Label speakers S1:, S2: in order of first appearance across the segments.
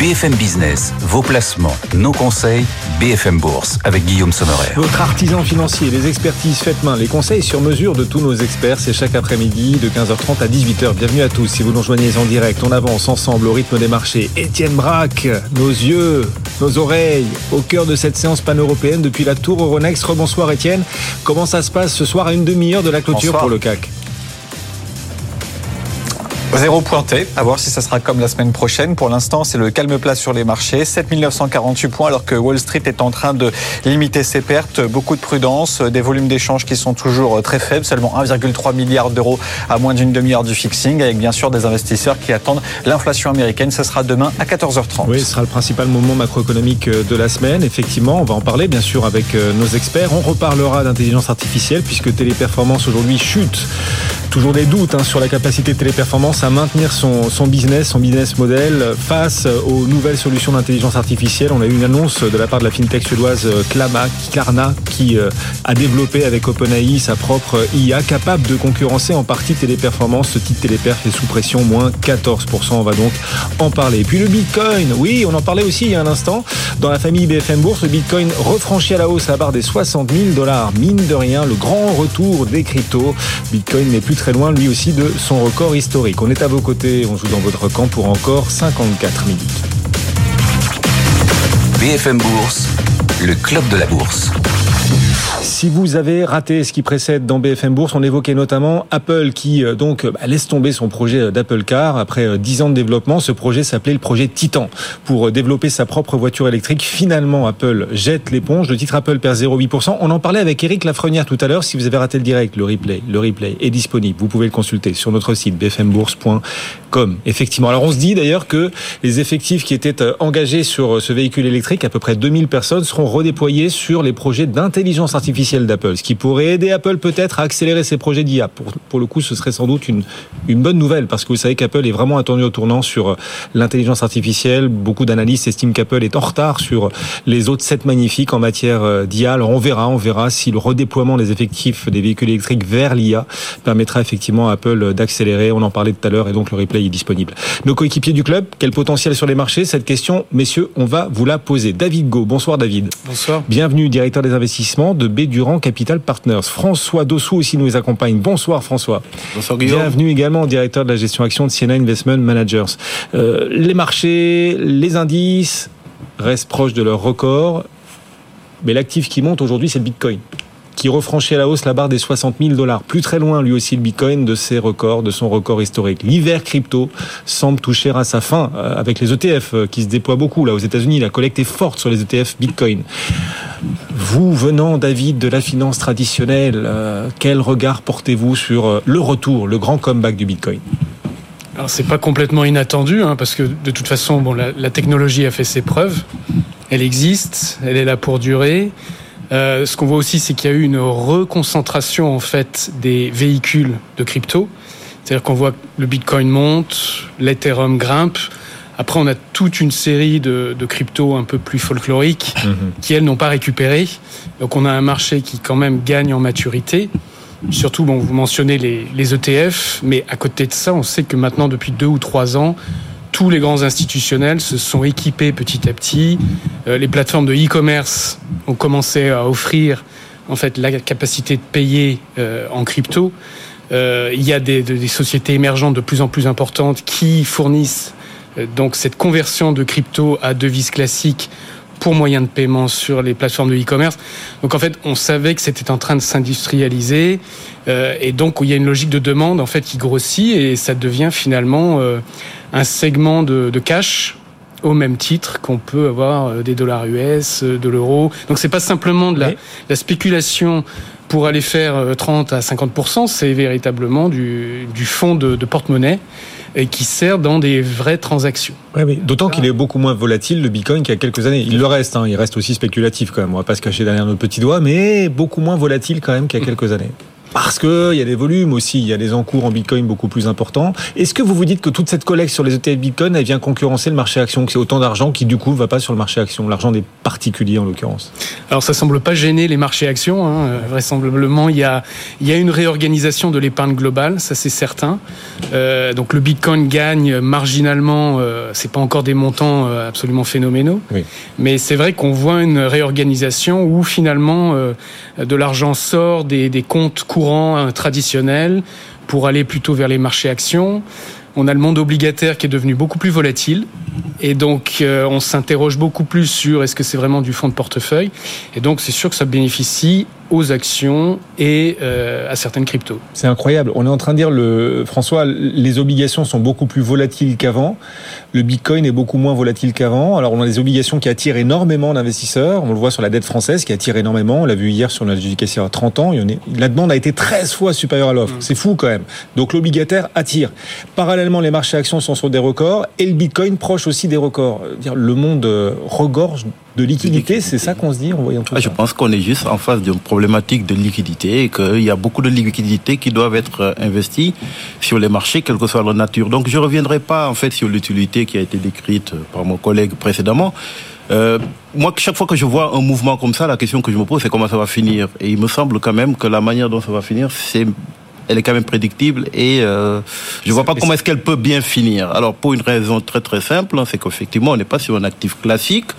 S1: BFM Business, vos placements, nos conseils, BFM Bourse avec Guillaume Sommerer.
S2: Votre artisan financier, les expertises faites main, les conseils sur mesure de tous nos experts, c'est chaque après-midi de 15h30 à 18h. Bienvenue à tous. Si vous nous rejoignez en direct, on avance ensemble au rythme des marchés. Étienne Braque, nos yeux, nos oreilles, au cœur de cette séance pan-européenne depuis la tour Euronext. Rebonsoir Étienne. Comment ça se passe ce soir à une demi-heure de la clôture pour le CAC
S3: Zéro pointé, à voir si ça sera comme la semaine prochaine. Pour l'instant, c'est le calme plat sur les marchés. 7948 points alors que Wall Street est en train de limiter ses pertes. Beaucoup de prudence, des volumes d'échanges qui sont toujours très faibles, seulement 1,3 milliard d'euros à moins d'une demi-heure du fixing, avec bien sûr des investisseurs qui attendent l'inflation américaine. Ce sera demain à 14h30.
S2: Oui, ce sera le principal moment macroéconomique de la semaine. Effectivement, on va en parler bien sûr avec euh, nos experts. On reparlera d'intelligence artificielle puisque Téléperformance aujourd'hui chute. Toujours des doutes hein, sur la capacité de Téléperformance à maintenir son, son business, son business model face aux nouvelles solutions d'intelligence artificielle. On a eu une annonce de la part de la fintech suédoise Klama, Klarna, qui euh, a développé avec OpenAI sa propre IA capable de concurrencer en partie Téléperformance. Ce titre Téléperf est sous pression, moins 14%. On va donc en parler. Puis le Bitcoin, oui, on en parlait aussi il y a un instant. Dans la famille BFM Bourse, le Bitcoin refranchit à la hausse la barre des 60 000 dollars. Mine de rien, le grand retour des cryptos. Bitcoin n'est plus très loin, lui aussi, de son record historique. On est à vos côtés, on joue dans votre camp pour encore 54 minutes.
S1: BFM Bourse, le club de la bourse.
S2: Si vous avez raté ce qui précède dans BFM Bourse, on évoquait notamment Apple qui euh, donc bah, laisse tomber son projet euh, d'Apple Car après 10 euh, ans de développement. Ce projet s'appelait le projet Titan pour développer sa propre voiture électrique. Finalement, Apple jette l'éponge. Le titre Apple perd 0,8%. On en parlait avec Eric Lafrenière tout à l'heure. Si vous avez raté le direct, le replay, le replay est disponible. Vous pouvez le consulter sur notre site bfmbourse.com. Effectivement. Alors on se dit d'ailleurs que les effectifs qui étaient engagés sur ce véhicule électrique, à peu près 2000 personnes, seront redéployés sur les projets d'intelligence artificielle d'Apple, ce qui pourrait aider Apple peut-être à accélérer ses projets d'IA. Pour, pour le coup, ce serait sans doute une, une bonne nouvelle, parce que vous savez qu'Apple est vraiment attendu au tournant sur l'intelligence artificielle. Beaucoup d'analystes estiment qu'Apple est en retard sur les autres 7 magnifiques en matière euh, d'IA. Alors on verra, on verra si le redéploiement des effectifs des véhicules électriques vers l'IA permettra effectivement à Apple d'accélérer. On en parlait tout à l'heure et donc le replay est disponible. Nos coéquipiers du club, quel potentiel sur les marchés? Cette question, messieurs, on va vous la poser. David Go, bonsoir David.
S4: Bonsoir.
S2: Bienvenue, directeur des investissements de B Durand Capital Partners. François Dossou aussi nous accompagne. Bonsoir François.
S4: Bonsoir Guillaume.
S2: Bienvenue également directeur de la gestion action de Siena Investment Managers. Euh, les marchés, les indices restent proches de leur record, mais l'actif qui monte aujourd'hui c'est le Bitcoin qui refranchit à la hausse la barre des 60 000 dollars. Plus très loin, lui aussi, le Bitcoin de ses records, de son record historique. L'hiver crypto semble toucher à sa fin euh, avec les ETF euh, qui se déploient beaucoup. Là, aux États-Unis, la collecte est forte sur les ETF Bitcoin. Vous, venant, David, de la finance traditionnelle, euh, quel regard portez-vous sur le retour, le grand comeback du Bitcoin?
S4: Alors c'est pas complètement inattendu, hein, parce que de toute façon, la, technologie a fait ses preuves, elle existe, elle est là pour durer. Euh, ce qu'on voit aussi, c'est qu'il y a eu une reconcentration en fait des véhicules de crypto. C'est-à-dire qu'on voit que le Bitcoin monte, l'Ethereum grimpe. Après, on a toute une série de, de cryptos un peu plus folkloriques -hmm. qui, elles, n'ont pas récupéré. Donc, on a un marché qui, quand même, gagne en maturité. Surtout, bon, vous mentionnez les, les ETF, mais à côté de ça, on sait que maintenant, depuis deux ou trois ans, tous les grands institutionnels se sont équipés petit à petit. Euh, les plateformes de e-commerce ont commencé à offrir en fait la capacité de payer euh, en crypto. Euh, il y a des, des, sociétés émergentes de plus en plus importantes qui fournissent donc cette conversion de crypto à devises classiques pour moyen de paiement sur les plateformes de e-commerce. Donc en fait, on savait que c'était en train de s'industrialiser euh, et donc il y a une logique de demande en fait qui grossit et ça devient finalement euh, un segment de, de cash au même titre qu'on peut avoir euh, des dollars US, de l'euro. Donc c'est pas simplement de la, la, spéculation pour aller faire 30 à 50 c'est véritablement du, du fonds de, de porte-monnaie et qui sert dans des vraies transactions.
S2: Ouais, d'autant qu'il est beaucoup moins volatile le Bitcoin qu'il y a quelques années. Il le reste, hein, il reste aussi spéculatif quand même. On va pas se cacher derrière notre petit doigt, mais beaucoup moins volatile quand même qu'il y a quelques années. Parce qu'il y a des volumes aussi, il y a des encours en Bitcoin beaucoup plus importants. Est-ce que vous vous dites que toute cette collecte sur les ETF Bitcoin, elle vient concurrencer le marché action, que c'est autant d'argent qui du coup va pas sur le marché action, l'argent des particuliers en l'occurrence?
S4: Alors ça semble pas gêner les marchés actions. Hein. Vraisemblablement, il y, a, il y a une réorganisation de l'épargne globale, ça c'est certain. Euh, donc le Bitcoin gagne marginalement, euh, c'est pas encore des montants euh, absolument phénoménaux, oui. mais c'est vrai qu'on voit une réorganisation où finalement euh, de l'argent sort des, comptes courants euh, traditionnels pour aller plutôt vers les marchés actions. On a le monde obligataire qui est devenu beaucoup plus volatile. Et donc, euh, on s'interroge beaucoup plus sur est-ce que c'est vraiment du fonds de portefeuille. Et donc, c'est sûr que ça bénéficie aux actions et euh, à certaines cryptos.
S2: C'est incroyable. On est en train de dire, le, François, les obligations sont beaucoup plus volatiles qu'avant. Le Bitcoin est beaucoup moins volatile qu'avant. Alors, on a des obligations qui attirent énormément d'investisseurs. On le voit sur la dette française qui attire énormément. On l'a vu hier sur l'adjudication à 30 ans. La demande a été 13 fois supérieure à l'offre. Mmh. C'est fou quand même. Donc, l'obligataire attire. Parallèlement, les marchés actions sont sur des records et le Bitcoin proche aussi des records. Le monde euh, regorge de liquidité, c'est ça qu'on se dit en voyant tout ça.
S5: Je pense qu'on est juste en face d'une problématique de liquidité et qu'il y a beaucoup de liquidités qui doivent être euh, investies sur les marchés, quelle que soit leur nature. Donc je ne reviendrai pas en fait sur l'utilité qui a été décrite par mon collègue précédemment. Euh, moi, chaque fois que je vois un mouvement comme ça, la question que je me pose, c'est comment ça va finir? Et il me semble quand même que la manière dont ça va finir, c'est elle est quand même prédictible et euh, je vois pas comment est-ce qu'elle peut bien finir. Alors pour une raison très très simple, hein, c'est qu'effectivement on n'est pas sur un actif classique.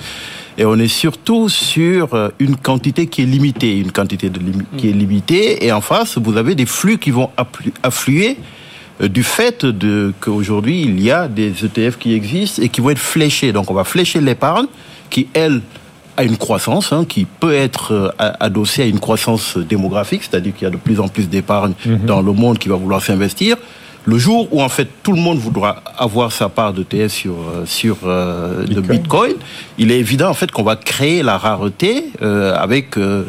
S5: Et on est surtout sur euh, une quantité qui est limitée, une quantité de lim qui est limitée. Et en face, vous avez des flux qui vont affluer euh, du fait de qu'aujourd'hui il y a des ETF qui existent et qui vont être fléchés. Donc on va flécher l'épargne qui elle à une croissance hein, qui peut être euh, adossée à une croissance démographique, c'est-à-dire qu'il y a de plus en plus d'épargne mm -hmm. dans le monde qui va vouloir s'investir. Le jour où en fait tout le monde voudra avoir sa part de TS sur sur euh, Bitcoin. le Bitcoin, il est évident en fait qu'on va créer la rareté euh, avec euh,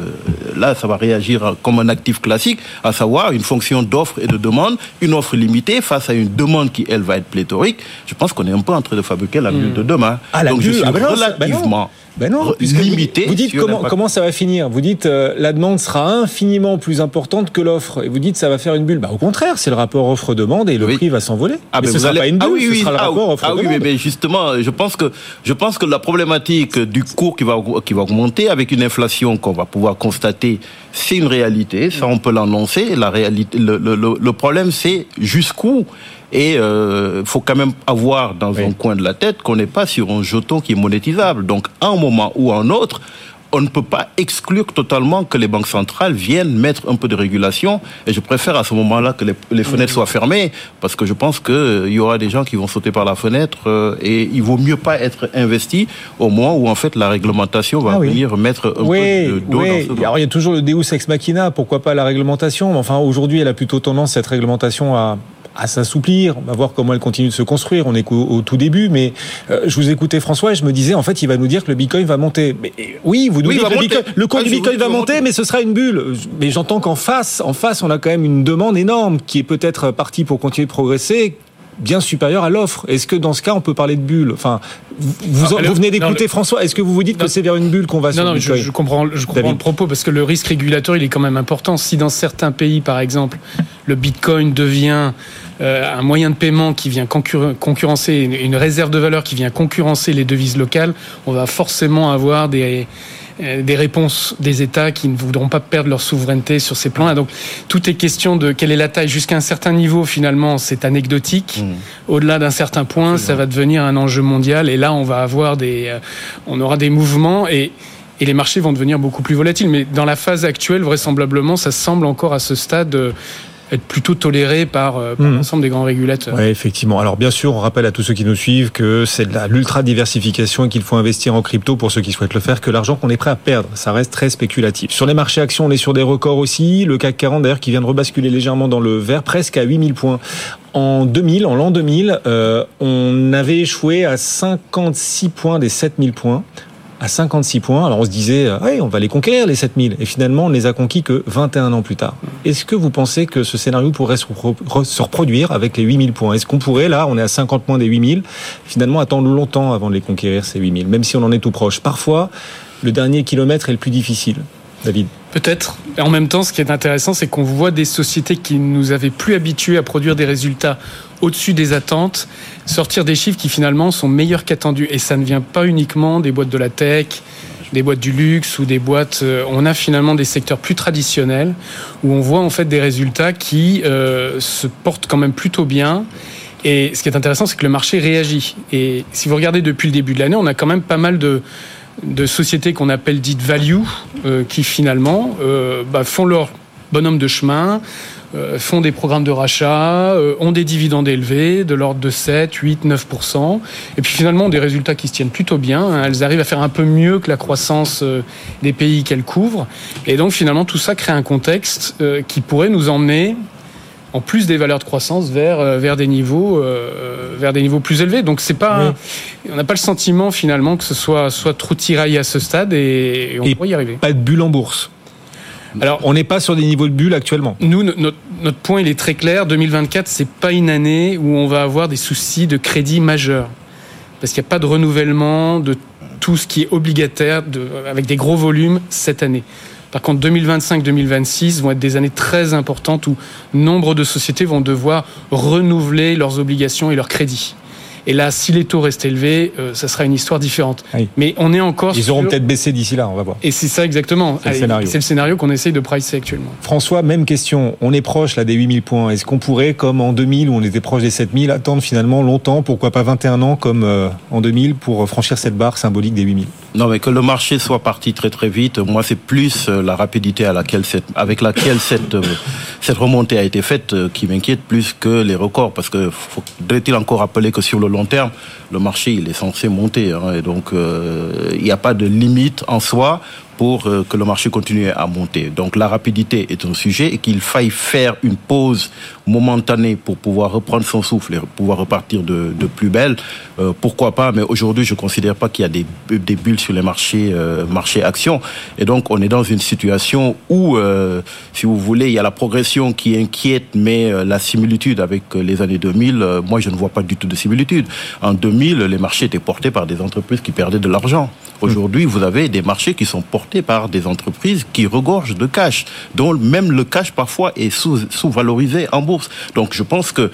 S5: là ça va réagir comme un actif classique, à savoir une fonction d'offre et de demande, une offre limitée face à une demande qui elle va être pléthorique. Je pense qu'on est un peu en train de fabriquer la bulle mmh. de demain.
S2: Ah, la
S5: Donc
S2: bulle,
S5: je suis
S2: ah, ben non,
S5: relativement
S2: ben non,
S5: limité.
S2: Vous dites comment, comment ça va finir Vous dites euh, la demande sera infiniment plus importante que l'offre, et vous dites ça va faire une bulle. Bah, au contraire, c'est le rapport offre-demande et le oui. prix va s'envoler.
S5: Ah, mais
S2: ce
S5: vous
S2: sera
S5: allez...
S2: pas une bulle,
S5: ah, oui, oui.
S2: ce sera le
S5: ah,
S2: rapport
S5: ah, oui, mais, justement, je pense que je pense que la problématique du cours qui va qui va augmenter avec une inflation qu'on va pouvoir constater, c'est une réalité. Ça, on peut l'annoncer. La réalité, le, le, le problème, c'est jusqu'où et il euh, faut quand même avoir dans oui. un coin de la tête qu'on n'est pas sur un jeton qui est monétisable. Donc, à un moment ou à un autre, on ne peut pas exclure totalement que les banques centrales viennent mettre un peu de régulation. Et je préfère à ce moment-là que les, les, fenêtres soient fermées, parce que je pense qu'il euh, y aura des gens qui vont sauter par la fenêtre euh, et il vaut mieux pas être investi au moment où en fait la réglementation va
S2: ah oui.
S5: venir mettre un
S2: oui,
S5: peu d'eau
S2: oui.
S5: dans ce
S2: Alors il y a toujours le Deus ex machina, pourquoi pas la réglementation? Enfin aujourd'hui elle a plutôt tendance cette réglementation à à s'assouplir. On va voir comment elle continue de se construire. On est au, au tout début, mais euh, je vous écoutais François et je me disais en fait il va nous dire que le Bitcoin va monter. Mais oui, vous nous
S5: Oui,
S2: dites que le, Bitcoin- le cours
S5: Ah,
S2: du Bitcoin va monter,
S5: monter.
S2: mais ce sera une bulle. Mais j'entends qu'en face, en face, on a quand même une demande énorme qui est peut-être partie pour continuer de progresser bien supérieure à l'offre. Est-ce que dans ce cas, on peut parler de bulle? Enfin, vous,
S4: Ah,
S2: vous venez d'écouter François. Est-ce que vous vous dites
S4: Non.
S2: que c'est vers une bulle qu'on va
S4: Non, non, je, comprends, je comprends le propos parce que le risque régulateur, il est quand même important. Si dans certains pays, par exemple, le Bitcoin devient euh, un moyen de paiement qui vient concurren- concurrencer une, réserve de valeur qui vient concurrencer les devises locales, on va forcément avoir des euh, des réponses des États qui ne voudront pas perdre leur souveraineté sur ces plans. Donc, tout est question de quelle est la taille. Jusqu'à un certain niveau, finalement, c'est anecdotique.
S5: Mmh.
S4: Au-delà d'un certain point, ça va devenir un enjeu mondial. Et là, on va avoir des, euh, on aura des mouvements et et les marchés vont devenir beaucoup plus volatiles. Mais dans la phase actuelle, vraisemblablement, ça semble encore à ce stade euh, être plutôt toléré par, euh, par
S2: Mhm.
S4: l'ensemble des grands régulateurs.
S2: Oui, effectivement. Alors bien sûr, on rappelle à tous ceux qui nous suivent que c'est de la- l'ultra diversification et qu'il faut investir en crypto pour ceux qui souhaitent le faire, que l'argent qu'on est prêt à perdre, ça reste très spéculatif. Sur les marchés actions, on est sur des records aussi. Le CAC 40 d'ailleurs qui vient de rebasculer légèrement dans le vert, presque à 8000 points. En 2000, en l'an 2000, euh, on avait échoué à 56 points des 7000 points à 56 points. Alors on se disait, euh, on va les conquérir les 7000. Et finalement, on ne les a conquis que 21 ans plus tard. Est-ce que vous pensez que ce scénario pourrait se, repro- re- se reproduire avec les 8000 points? Est-ce qu'on pourrait, là, on est à 50 points des 8000, finalement attendre longtemps avant de les conquérir, ces 8000, même si on en est tout proche? Parfois, le dernier kilomètre est le plus difficile. David
S4: Peut-être. En même temps, ce qui est intéressant, c'est qu'on voit des sociétés qui nous avaient plus habitués à produire des résultats au-dessus des attentes, sortir des chiffres qui finalement sont meilleurs qu'attendus. Et ça ne vient pas uniquement des boîtes de la tech, des boîtes du luxe ou des boîtes. Euh, on a finalement des secteurs plus traditionnels où on voit en fait des résultats qui euh, se portent quand même plutôt bien. Et ce qui est intéressant, c'est que le marché réagit. Et si vous regardez depuis le début de l'année, on a quand même pas mal de, sociétés qu'on appelle dites value, euh, qui finalement bah, font leur bonhomme de chemin, font des programmes de rachat, ont des dividendes élevés de l'ordre de 7, 8, 9 et puis finalement ont des résultats qui se tiennent plutôt bien. Hein. Elles arrivent à faire un peu mieux que la croissance des pays qu'elles couvrent. Et donc finalement tout ça crée un contexte qui pourrait nous emmener en plus des valeurs de croissance vers euh, vers des niveaux euh, vers des niveaux plus élevés. Donc c'est pas on n'a pas le sentiment finalement que ce soit soit trop tiraillé à ce stade et, on pourrait y arriver.
S2: Pas de bulle en bourse. Alors, on n'est pas sur des niveaux de bulle actuellement.
S4: Nous, notre, point, est très clair. 2024, c'est pas une année où on va avoir des soucis de crédit majeurs. Parce qu'il n'y a pas de renouvellement de tout ce qui est obligataire avec des gros volumes cette année. Par contre, 2025-2026 vont être des années très importantes où nombre de sociétés vont devoir renouveler leurs obligations et leurs crédits. Et là, si les taux restent élevés, euh, ça sera une histoire différente. Mais on est encore.
S2: Ils auront peut-être baissé d'ici là, on va voir.
S4: Et c'est ça exactement. C'est le scénario. C'est le scénario qu'on essaye de pricer actuellement.
S2: François, même question. On est proche là des 8000 points. Est-ce qu'on pourrait, comme en 2000 où on était proche des 7000, attendre finalement longtemps, pourquoi pas 21 ans comme euh, en 2000 pour franchir cette barre symbolique des 8000
S5: non, mais que le marché soit parti très très vite, moi c'est plus euh, la rapidité à laquelle cette, avec laquelle cette, euh, cette remontée a été faite euh, qui m'inquiète plus que les records, parce que faudrait-il encore rappeler que sur le long terme, le marché il est censé monter, hein, et donc il n'y a pas de limite en soi pour euh, que le marché continue à monter. Donc la rapidité est un sujet et qu'il faille faire une pause momentanée pour pouvoir reprendre son souffle et pouvoir repartir de, de plus belle. Euh, pourquoi pas Mais aujourd'hui, je ne considère pas qu'il y a des, des, bulles sur les marchés, euh, marchés actions. Et donc on est dans une situation où, euh, si vous voulez, il y a la progression qui inquiète, mais la similitude avec les années 2000, moi je ne vois pas du tout de similitude. En 2000, les marchés étaient portés par des entreprises qui perdaient de l'argent. Aujourd'hui, vous avez des marchés qui sont portés par des entreprises qui regorgent de cash, dont même le cash parfois est sous-valorisé en bourse. Donc je pense que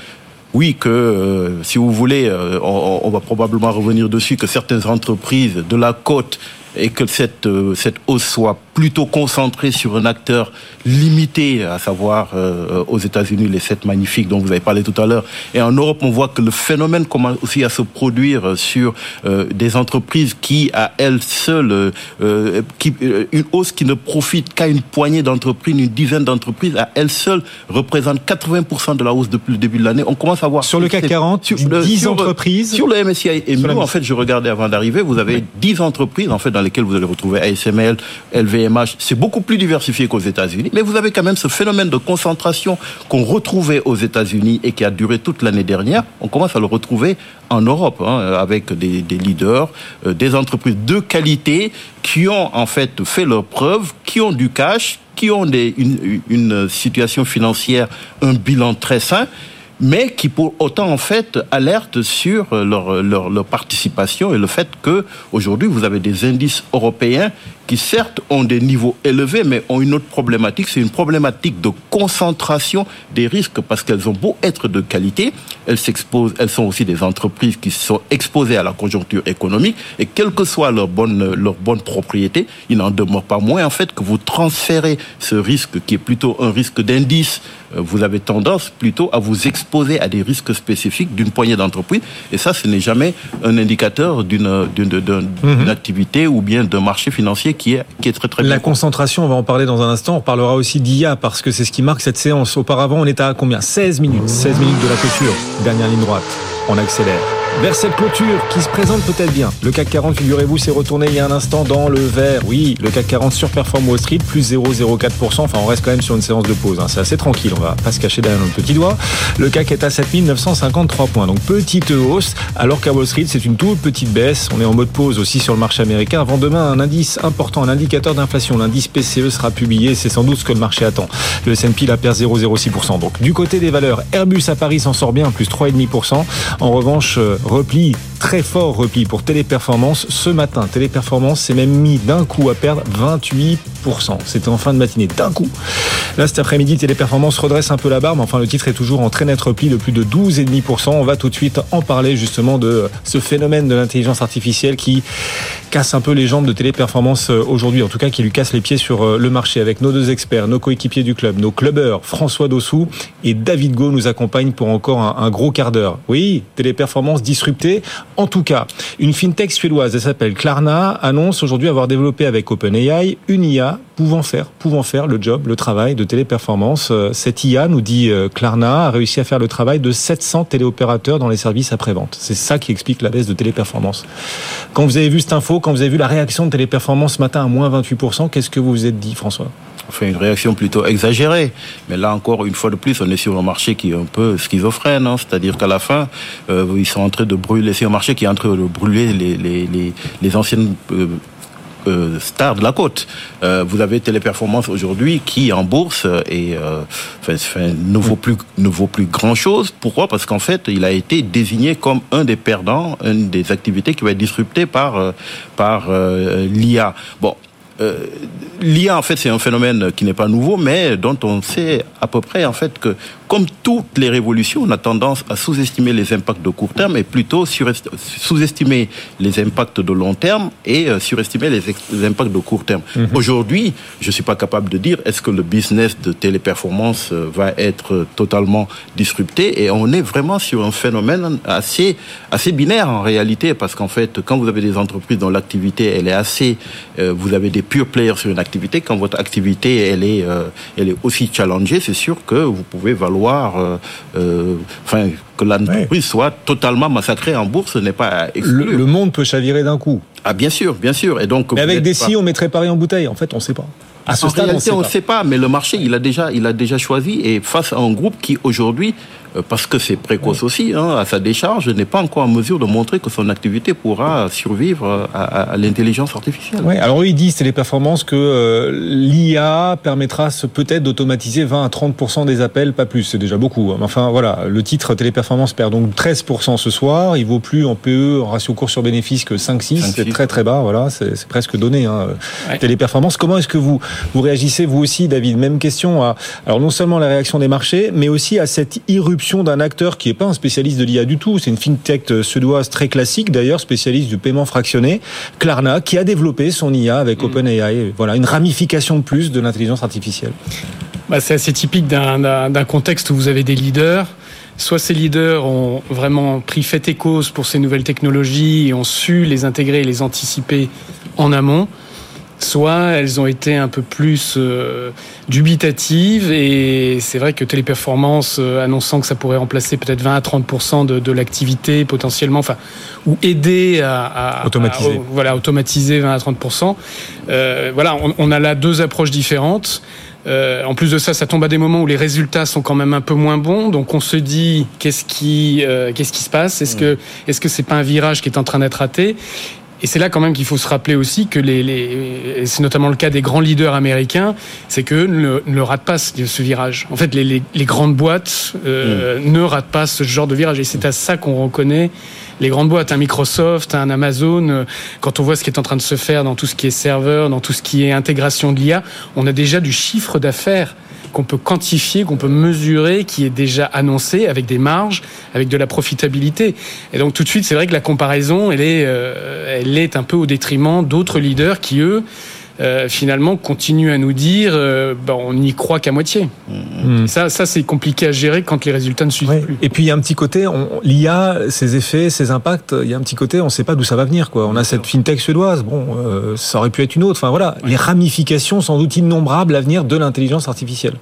S5: oui, que euh, si vous voulez, euh, on, on, va probablement revenir dessus, que certaines entreprises de la côte et que cette, euh, cette hausse soit plutôt concentrée sur un acteur limité, à savoir euh, aux États-Unis, les sept magnifiques dont vous avez parlé tout à l'heure. Et en Europe, on voit que le phénomène commence aussi à se produire sur euh, des entreprises qui, à elles seules, euh, qui, une hausse qui ne profite qu'à une poignée d'entreprises, une dizaine d'entreprises, à elles seules, représente 80% de la hausse depuis le début de l'année. On commence à voir...
S2: Sur le CAC 40, sur, 10 sur, entreprises
S5: Sur le MSCI et nous, en fait, je regardais avant d'arriver, vous avez 10 entreprises, en fait, dans lesquelles vous allez retrouver ASML, LVMH. C'est beaucoup plus diversifié qu'aux États-Unis, mais vous avez quand même ce phénomène de concentration qu'on retrouvait aux États-Unis et qui a duré toute l'année dernière. On commence à le retrouver en Europe, hein, avec des, leaders, euh, des entreprises de qualité qui ont en fait fait leurs preuves, qui ont du cash, qui ont une situation financière, un bilan très sain mais qui pour autant en fait alerte sur leur, leur, leur participation et le fait que aujourd'hui vous avez des indices européens qui certes ont des niveaux élevés, mais ont une autre problématique, c'est une problématique de concentration des risques, parce qu'elles ont beau être de qualité, elles s'exposent, elles sont aussi des entreprises qui sont exposées à la conjoncture économique, et quelle que soit leur bonne, leur bonne propriété, il n'en demeure pas moins en fait que vous transférez ce risque qui est plutôt un risque d'indice, euh, vous avez tendance plutôt à vous exposer à des risques spécifiques d'une poignée d'entreprises, et ça, ce n'est jamais un indicateur d'une d'une mmh. activité ou bien d'un marché financier qui est, qui est très très
S2: La bien concentration, on va en parler dans un instant. On parlera aussi d'IA parce que c'est ce qui marque cette séance. Auparavant, on était à combien? 16 minutes. 16 minutes de la clôture. Dernière ligne droite. On accélère vers cette clôture qui se présente peut-être bien. Le CAC 40, figurez-vous, s'est retourné il y a un instant dans le vert. Oui, le CAC 40 surperforme Wall Street, plus 0,04%. Enfin, on reste quand même sur une séance de pause. Hein. C'est assez tranquille, on va pas se cacher derrière notre petit doigt. Le CAC est à 7953 points. Donc, petite hausse, alors qu'à Wall Street, c'est une toute petite baisse. On est en mode pause aussi sur le marché américain. Avant demain, un indice important, un indicateur d'inflation. L'indice PCE sera publié. C'est sans doute ce que le marché attend. Le S&P, la perd 0,06%. Donc, du côté des valeurs, Airbus à Paris s'en sort bien, plus 3,5%. En revanche, euh, repli, très fort repli pour Téléperformance ce matin. Téléperformance s'est même mis d'un coup à perdre 28%. 10%. C'était en fin de matinée d'un coup. Là, cet après-midi, Téléperformance redresse un peu la barre, mais enfin, le titre est toujours en très net repli de plus de 12,5%. On va tout de suite en parler justement de ce phénomène de l'intelligence artificielle qui casse un peu les jambes de Téléperformance euh, aujourd'hui, en tout cas qui lui casse les pieds sur euh, le marché avec nos deux experts, nos coéquipiers du club, nos clubbers, François Dossou et David Go nous accompagnent pour encore un, un gros quart d'heure. Oui, Téléperformance disruptée. En tout cas, une fintech suédoise, elle s'appelle Klarna, annonce aujourd'hui avoir développé avec OpenAI une IA pouvant faire, pouvant faire le job, le travail de téléperformance. Euh, Cette IA, nous dit Klarna, a réussi à faire le travail de 700 téléopérateurs dans les services après-vente. C'est ça qui explique la baisse de téléperformance. Quand vous avez vu cette info, quand vous avez vu la réaction de téléperformance ce matin à moins 28%, qu'est-ce que vous vous êtes dit, François?
S5: Enfin, une réaction plutôt exagérée. Mais là encore, une fois de plus, on est sur un marché qui est un peu schizophrène. Hein. C'est-à-dire qu'à la fin, euh, ils sont en train de brûler. C'est un marché qui est en train de brûler les, les, les, les anciennes euh, euh, stars de la côte. Euh, vous avez Téléperformance aujourd'hui qui en bourse et euh, ne vaut plus ne vaut plus grand chose. Pourquoi? Parce qu'en fait, il a été désigné comme un des perdants, une des activités qui va être disruptée par euh, par l'IA. Bon, euh, l'IA, en fait, c'est un phénomène qui n'est pas nouveau, mais dont on sait à peu près, en fait, que comme toutes les révolutions, on a tendance à sous-estimer les impacts de court terme et plutôt sous-estimer les impacts de long terme et euh, surestimer les, les, impacts de court terme. -hmm. Aujourd'hui, je ne suis pas capable de dire est-ce que le business de téléperformance euh, va être totalement disrupté et on est vraiment sur un phénomène assez, assez binaire en réalité parce qu'en fait, quand vous avez des entreprises dont l'activité elle est assez, euh, vous avez des pure players sur une activité, quand votre activité elle est, euh, elle est aussi challengée, c'est sûr que vous pouvez valoir, euh, euh, enfin, que l'entreprise ouais. soit totalement massacrée en bourse, ce n'est pas exclu.
S2: Le, le, monde peut chavirer d'un coup.
S5: Ah bien sûr, bien sûr. Et donc,
S2: mais avec des si, on mettrait Paris en bouteille. En fait, on ne sait pas.
S5: À ce en stade, réalité, on ne sait, pas, mais le marché, il a déjà, il a déjà choisi et face à un groupe qui aujourd'hui parce que c'est précoce aussi, hein, à sa décharge, n'est pas encore en mesure de montrer que son activité pourra survivre à, à, à l'intelligence artificielle.
S2: Oui, alors eux, ils disent, c'est les performances, que euh, l'IA permettra peut-être d'automatiser 20 à 30% des appels, pas plus, c'est déjà beaucoup. Enfin voilà, le titre Téléperformance perd donc 13% ce soir, il vaut plus en PE, en ratio cours sur bénéfice que 5-6, c'est très très bas, voilà, c'est presque donné. Hein. Ouais. Téléperformance, comment est-ce que vous, vous réagissez, vous aussi, David? Même question à, alors non seulement la réaction des marchés, mais aussi à cette irruption d'un acteur qui n'est pas un spécialiste de l'IA du tout. C'est une fintech suédoise très classique d'ailleurs, spécialiste du paiement fractionné, Klarna, qui a développé son IA avec mmh. OpenAI. Voilà, une ramification de plus de l'intelligence artificielle.
S4: Bah, c'est assez typique d'un contexte où vous avez des leaders. Soit ces leaders ont vraiment pris fait et cause pour ces nouvelles technologies et ont su les intégrer et les anticiper en amont soit elles ont été un peu plus euh, dubitatives et c'est vrai que Téléperformance euh, annonçant que ça pourrait remplacer peut-être 20 à 30 de, de l'activité potentiellement, enfin ou aider à, à
S2: automatiser,
S4: à, voilà automatiser 20 à 30 euh, Voilà, on, on, a là deux approches différentes. Euh, en plus de ça, ça tombe à des moments où les résultats sont quand même un peu moins bons. Donc on se dit qu'est-ce qui euh, qu'est-ce qui se passe? Est-ce que est-ce que c'est pas un virage qui est en train d'être raté? Et c'est là quand même qu'il faut se rappeler aussi que les, les c'est notamment le cas des grands leaders américains, c'est que ne, ne ratent pas ce, virage. En fait, les, les, les grandes boîtes euh, mmh. ne ratent pas ce genre de virage. Et c'est à ça qu'on reconnaît les grandes boîtes, un Microsoft, un Amazon. Quand on voit ce qui est en train de se faire dans tout ce qui est serveur, dans tout ce qui est intégration de l'IA, on a déjà du chiffre d'affaires qu'on peut quantifier, qu'on peut mesurer, qui est déjà annoncé avec des marges, avec de la profitabilité. Et donc tout de suite, c'est vrai que la comparaison, elle est, euh, elle est un peu au détriment d'autres leaders qui, eux, euh, finalement continuent à nous dire euh, bah, on n'y croit qu'à moitié. Mmh. Ça, ça c'est compliqué à gérer quand les résultats ne suivent
S2: oui.
S4: plus.
S2: Et puis il y a un petit côté, l'IA, ses effets, ses impacts, il y a un petit côté, on ne sait pas d'où ça va venir. Quoi. On a cette fintech suédoise, bon, euh, ça aurait pu être une autre. Enfin voilà, ouais. les ramifications sans doute innombrables à venir de l'intelligence artificielle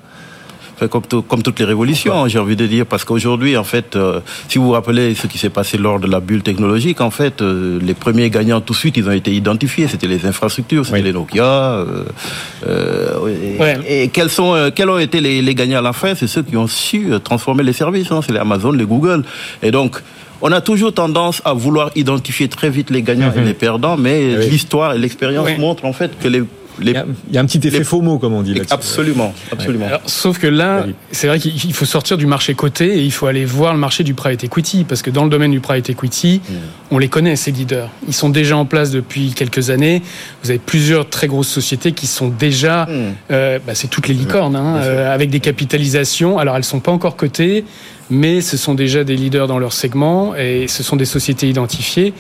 S5: comme, tout, comme, toutes les révolutions, j'ai envie de dire, parce qu'aujourd'hui, en fait, euh, si vous vous rappelez ce qui s'est passé lors de la bulle technologique, en fait, euh, les premiers gagnants tout de suite, ils ont été identifiés. C'était les infrastructures, c'était oui. les Nokia. Euh, ouais. et, et, quels sont, quels ont été les, les gagnants à la fin? C'est ceux qui ont su transformer les services. Hein, c'est les Amazon, les Google. Et donc, on a toujours tendance à vouloir identifier très vite les gagnants mm -hmm. et les perdants, mais oui. l'histoire et l'expérience oui. montrent en fait que les
S2: il, y a, un petit effet faux mot, comme on dit.
S5: Absolument, absolument.
S4: sauf que là, c'est vrai qu'il faut sortir du marché coté et il faut aller voir le marché du private equity, parce que dans le domaine du private equity, mm. on les connaît, ces leaders. Ils sont déjà en place depuis quelques années. Vous avez plusieurs très grosses sociétés qui sont déjà, mm. euh, bah, c'est toutes les licornes, hein, euh, avec des capitalisations. Alors, elles sont pas encore cotées, mais ce sont déjà des leaders dans leur segment et ce sont des sociétés identifiées.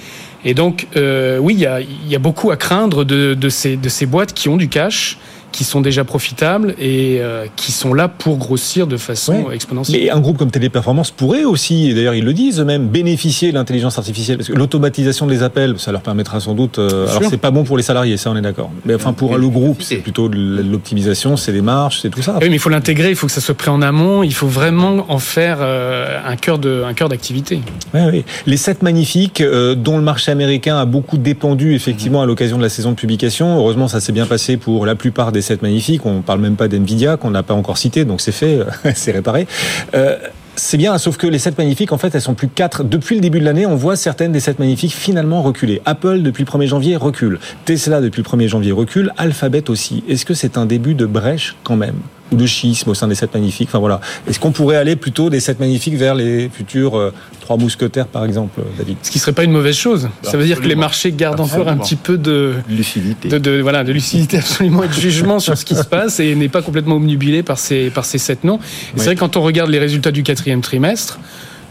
S4: Et donc, euh, oui, il y a, beaucoup à craindre de, de, ces, de ces boîtes qui ont du cash qui sont déjà profitables et euh, qui sont là pour grossir de façon exponentielle.
S2: Mais un groupe comme Téléperformance pourrait aussi, et d'ailleurs ils le disent eux-mêmes, bénéficier de l'intelligence artificielle parce que l'automatisation des appels, ça leur permettra sans doute. Euh, alors c'est pas bon pour les salariés, ça on est d'accord. Mais enfin pour le groupe, c'est plutôt de l'optimisation, c'est des marges, c'est tout ça.
S4: Oui, mais il faut l'intégrer, il faut que ça soit pris en amont, il faut vraiment en faire euh, un cœur de un cœur d'activité.
S2: Oui, oui. Les sept magnifiques dont le marché américain a beaucoup dépendu effectivement à l'occasion de la saison de publication. Heureusement, ça s'est bien passé pour la plupart des des 7 magnifiques. On parle même pas d'NVIDIA qu'on n'a pas encore cité, donc c'est fait, c'est réparé. Euh, c'est bien, sauf que les 7 magnifiques, en fait, elles sont plus que 4. Depuis le début de l'année, on voit certaines des 7 magnifiques finalement reculer. Apple, depuis le 1er janvier, recule. Tesla, depuis le 1er janvier, recule. Alphabet aussi. Est-ce que c'est un début de brèche quand même? Ou de schisme au sein des sept magnifiques. Enfin voilà. Est-ce qu'on pourrait aller plutôt des sept magnifiques vers les futurs euh, trois mousquetaires, par exemple, David?
S4: Ce qui serait pas une mauvaise chose. Ça veut dire que les marchés gardent encore un petit peu de
S5: lucidité,
S4: de, voilà, de lucidité absolument et de jugement sur ce qui se passe et n'est pas complètement omnubilé par ces par ces sept noms. C'est vrai quand on regarde les résultats du quatrième trimestre.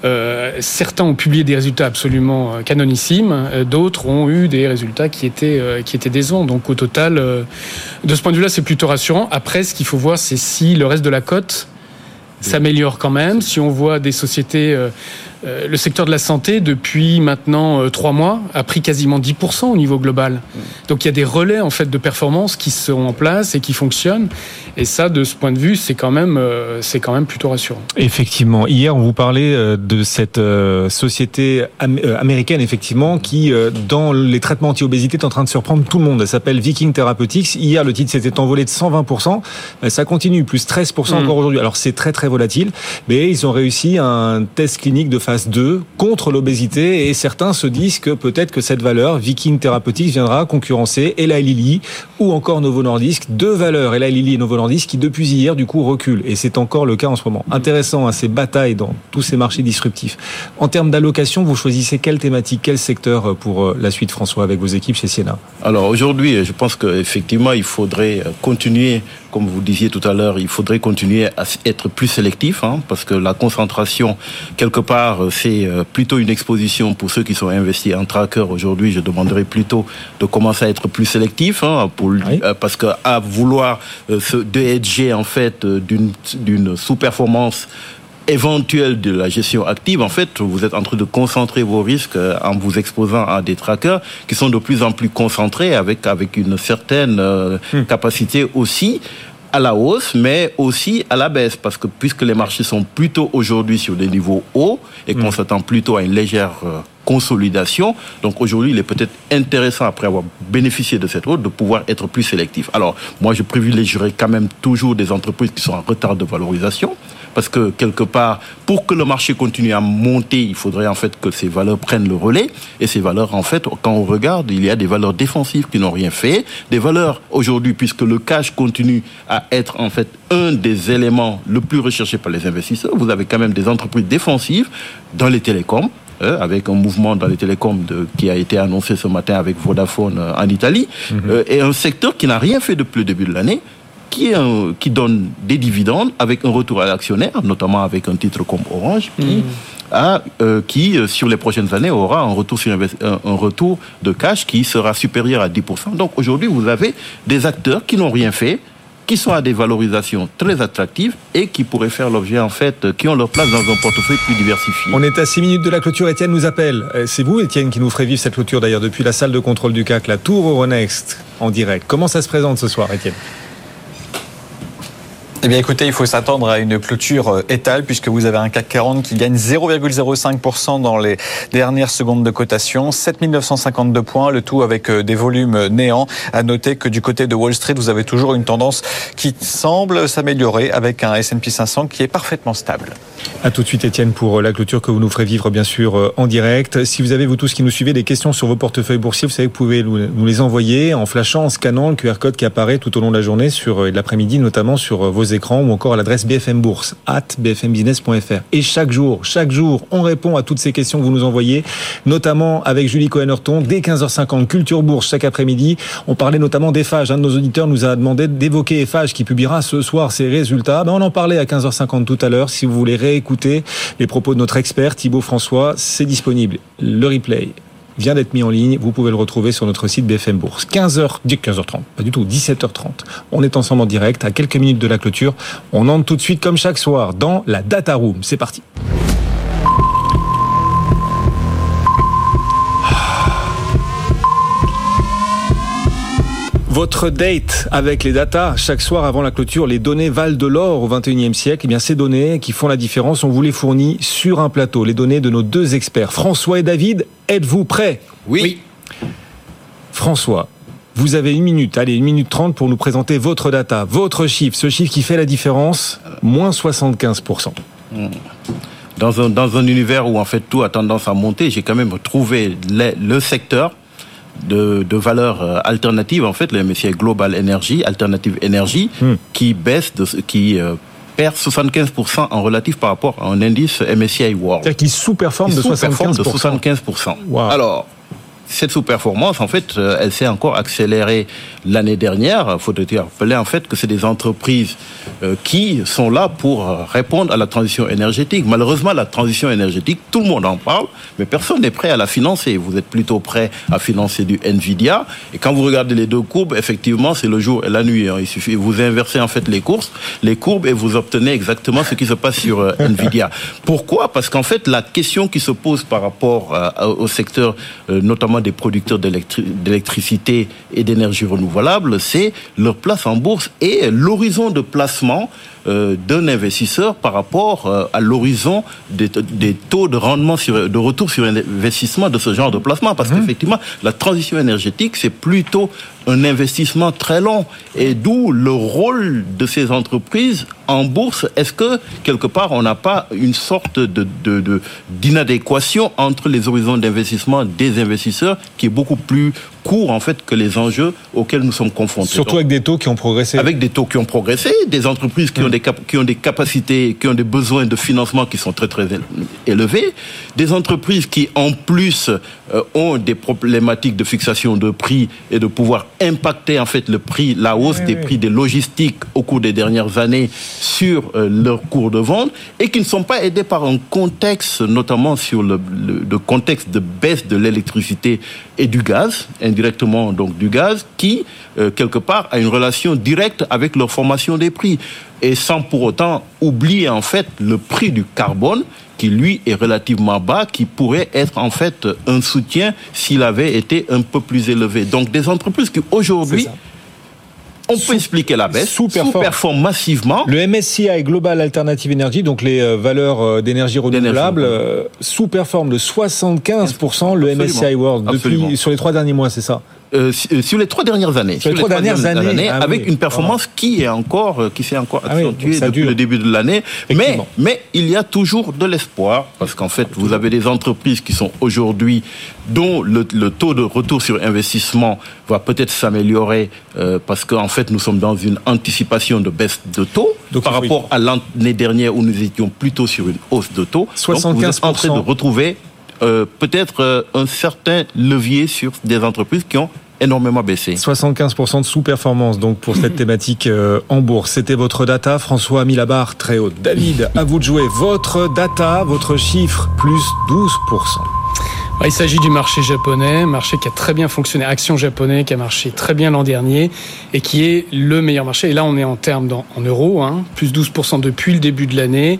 S4: Euh, certains ont publié des résultats absolument euh, canonissimes, euh, d'autres ont eu des résultats qui étaient, qui étaient décevants. Donc au total, de ce point de vue-là, c'est plutôt rassurant. Après, ce qu'il faut voir, c'est si le reste de la cote s'améliore quand même. Si on voit des sociétés le secteur de la santé, depuis maintenant euh, trois mois, a pris quasiment 10% au niveau global. Donc il y a des relais en fait de performance qui sont en place et qui fonctionnent. Et ça, de ce point de vue, c'est quand même, euh, c'est quand même plutôt rassurant.
S2: Effectivement. Hier, on vous parlait de cette société américaine, effectivement, qui, dans les traitements anti-obésité, est en train de surprendre tout le monde. Elle s'appelle Viking Therapeutics. Hier, le titre s'était envolé de 120%. Ça continue, plus 13% mm. encore aujourd'hui. Alors c'est très très volatile, mais ils ont réussi un test clinique de phase 2 contre l'obésité et certains se disent que peut-être que cette valeur, Viking Therapeutics, viendra concurrencer Eli Lilly ou encore Novo Nordisk. Deux valeurs, Eli Lilly et Novo Nordisk, qui depuis hier, du coup, reculent. Et c'est encore le cas en ce moment. Intéressant, à hein, ces batailles dans tous ces marchés disruptifs. En termes d'allocation, vous choisissez quelle thématique, quel secteur pour euh, la suite, François, avec vos équipes chez Siena?
S5: Alors aujourd'hui, je pense qu'effectivement, il faudrait continuer comme vous disiez tout à l'heure, il faudrait continuer à être plus sélectif, hein, parce que la concentration, quelque part, c'est euh, plutôt une exposition pour ceux qui sont investis en tracker. Aujourd'hui, je demanderais plutôt de commencer à être plus sélectif, hein, pour, euh, parce que à vouloir euh, se déhéger en fait d'une sous-performance éventuelle de la gestion active, en fait, vous êtes en train de concentrer vos risques euh, en vous exposant à des trackers qui sont de plus en plus concentrés avec, avec une certaine euh, hmm. capacité aussi à la hausse, mais aussi à la baisse, parce que puisque les marchés sont plutôt aujourd'hui sur des niveaux hauts et qu'on hmm. s'attend plutôt à une légère euh, consolidation. Donc aujourd'hui, il est peut-être intéressant, après avoir bénéficié de cette hausse, de pouvoir être plus sélectif. Alors, moi, je privilégierais quand même toujours des entreprises qui sont en retard de valorisation parce que quelque part, pour que le marché continue à monter, il faudrait en fait que ces valeurs prennent le relais. Et ces valeurs, en fait, quand on regarde, il y a des valeurs défensives qui n'ont rien fait, des valeurs aujourd'hui, puisque le cash continue à être en fait un des éléments le plus recherché par les investisseurs. Vous avez quand même des entreprises défensives dans les télécoms, euh, avec un mouvement dans les télécoms de, qui a été annoncé ce matin avec Vodafone euh, en Italie, mhm. euh, et un secteur qui n'a rien fait depuis le début de l'année, qui, qui donne des dividendes avec un retour à l'actionnaire, notamment avec un titre comme Orange, qui, mm. euh, qui euh, sur les prochaines années, aura un retour, sur un, retour de cash qui sera supérieur à 10%. Donc aujourd'hui, vous avez des acteurs qui n'ont rien fait, qui sont à des valorisations très attractives et qui pourraient faire l'objet, en fait, qui ont leur place dans un portefeuille plus diversifié.
S2: On est à 6 minutes de la clôture. Étienne nous appelle. Euh, c'est vous, Étienne, qui nous ferait vivre cette clôture, d'ailleurs, depuis la salle de contrôle du CAC, la Tour Euronext, en direct. Comment ça se présente ce soir, Étienne?
S3: Eh bien écoutez, il faut s'attendre à une clôture euh, étale puisque vous avez un CAC 40 qui gagne 0,05% dans les dernières secondes de cotation, 7952 points, le tout avec euh, des volumes néants. À noter que du côté de Wall Street, vous avez toujours une tendance qui semble s'améliorer avec un S&P 500 qui est parfaitement stable.
S2: À tout de suite Étienne pour euh, la clôture que vous nous ferez vivre bien sûr en direct. Si vous avez vous tous qui nous suivez des questions sur vos portefeuilles boursiers, vous savez que vous pouvez nous les envoyer en flashant, en scannant le QR code qui apparaît tout au long de la journée sur l'après-midi notamment sur vos écrans ou encore à l'adresse BFM Bourse, at bfmbusiness.fr. Et chaque jour, chaque jour, on répond à toutes ces questions que vous nous envoyez, notamment avec Julie Cohen-Horton, dès 15h50, Culture Bourse, chaque après-midi. On parlait notamment d'Eiffage. Un de nos auditeurs nous a demandé d'évoquer Eiffage, qui publiera ce soir ses résultats. Ben, on en parlait à 15h50 tout à l'heure. Si vous voulez réécouter les propos de notre expert, Thibaut François, c'est disponible. Le replay vient d'être mis en ligne. Vous pouvez le retrouver sur notre site BFM Bourse. 15h, 15h30, pas du tout, 17h30. On est ensemble en direct à quelques minutes de la clôture. On entre tout de suite comme chaque soir dans la Data Room. C'est parti. Votre date avec les data, chaque soir avant la clôture, les données valent de l'or au 21e siècle. Eh bien, ces données qui font la différence, on vous les fournit sur un plateau. Les données de nos deux experts, François et David. Êtes-vous prêts?
S5: Oui.
S2: François, vous avez une minute, allez, une minute trente pour nous présenter votre data, votre chiffre, ce chiffre qui fait la différence, moins 75%.
S5: Dans un, dans un univers où en fait tout a tendance à monter, j'ai quand même trouvé le secteur de, de valeurs euh, alternatives, en fait, le MSCI Global Energy, Alternative Energy, hmm. qui baisse, de, qui euh, perd 75% en relatif par rapport à un indice MSCI World.
S2: C'est-à-dire sous-performe de, sous de
S5: 75%. Alors, cette sous-performance, en fait, euh, elle s'est encore accélérée l'année dernière. Faut te rappeler en fait que c'est des entreprises euh, qui sont là pour euh, répondre à la transition énergétique. Malheureusement, la transition énergétique, tout le monde en parle, mais personne n'est prêt à la financer. Vous êtes plutôt prêt à financer du Nvidia. Et quand vous regardez les deux courbes, effectivement, c'est le jour et la nuit. Hein. Il suffit, vous inversez en fait les courses, les courbes, et vous obtenez exactement ce qui se passe sur Nvidia. Pourquoi? Parce qu'en fait, la question qui se pose par rapport au secteur, notamment des producteurs d'électricité et d'énergie renouvelable, c'est leur place en bourse et l'horizon de placement euh, d'un investisseur par rapport euh, à l'horizon des, taux de rendement sur, de retour sur investissement de ce genre de placement. Parce mmh. qu'effectivement, la transition énergétique, c'est plutôt un investissement très long. Et d'où le rôle de ces entreprises en bourse. Est-ce que, quelque part, on n'a pas une sorte de, d'inadéquation entre les horizons d'investissement des investisseurs qui est beaucoup plus court, en fait, que les enjeux auxquels nous sommes confrontés.
S2: Surtout avec des taux qui ont progressé.
S5: Avec des taux qui ont progressé, des entreprises qui, ont, des qui ont des capacités, qui ont des besoins de financement qui sont très, très élevés, des entreprises qui, en plus, euh, ont des problématiques de fixation de prix et de pouvoir impacter en fait le prix, la hausse des prix des logistiques au cours des dernières années sur euh, leur cours de vente et qui ne sont pas aidés par un contexte, notamment sur le, contexte de baisse de l'électricité et du gaz, indirectement donc du gaz, qui euh, quelque part a une relation directe avec leur formation des prix et sans pour autant oublier en fait le prix du carbone qui lui est relativement bas, qui pourrait être en fait un soutien s'il avait été un peu plus élevé. Donc des entreprises qui aujourd'hui on peut expliquer la baisse, sous-performe. massivement.
S2: Le MSCI Global Alternative Energy, donc les euh, valeurs euh, d'énergie renouvelable, euh, sous-performe de 75% le MSCI World depuis, sur les trois derniers mois, c'est ça?
S5: Euh, euh, sur les trois dernières années.
S2: Sur les, trois, dernières, années,
S5: ah avec une performance qui est encore, euh, qui s'est encore ah accentuée depuis le début de l'année. Mais, mais il y a toujours de l'espoir parce qu'en fait, vous avez des entreprises qui sont aujourd'hui dont le, taux de retour sur investissement va peut-être s'améliorer parce qu'en fait, nous sommes dans une anticipation de baisse de taux par rapport à l'année dernière où nous étions plutôt sur une hausse de taux.
S2: 75%. Donc, vous êtes
S5: en train de retrouver euh, peut-être euh, un certain levier sur des entreprises qui ont énormément baissé.
S2: 75% de sous-performance donc pour cette thématique euh, en bourse. C'était votre data. François a mis la barre très haute. David, à vous de jouer. Votre data, votre chiffre, plus 12%.
S4: Il s'agit du marché japonais, marché qui a très bien fonctionné, action japonais qui a marché très bien l'an dernier et qui est le meilleur marché. Et là, on est en termes en euros, hein, plus 12% depuis le début de l'année.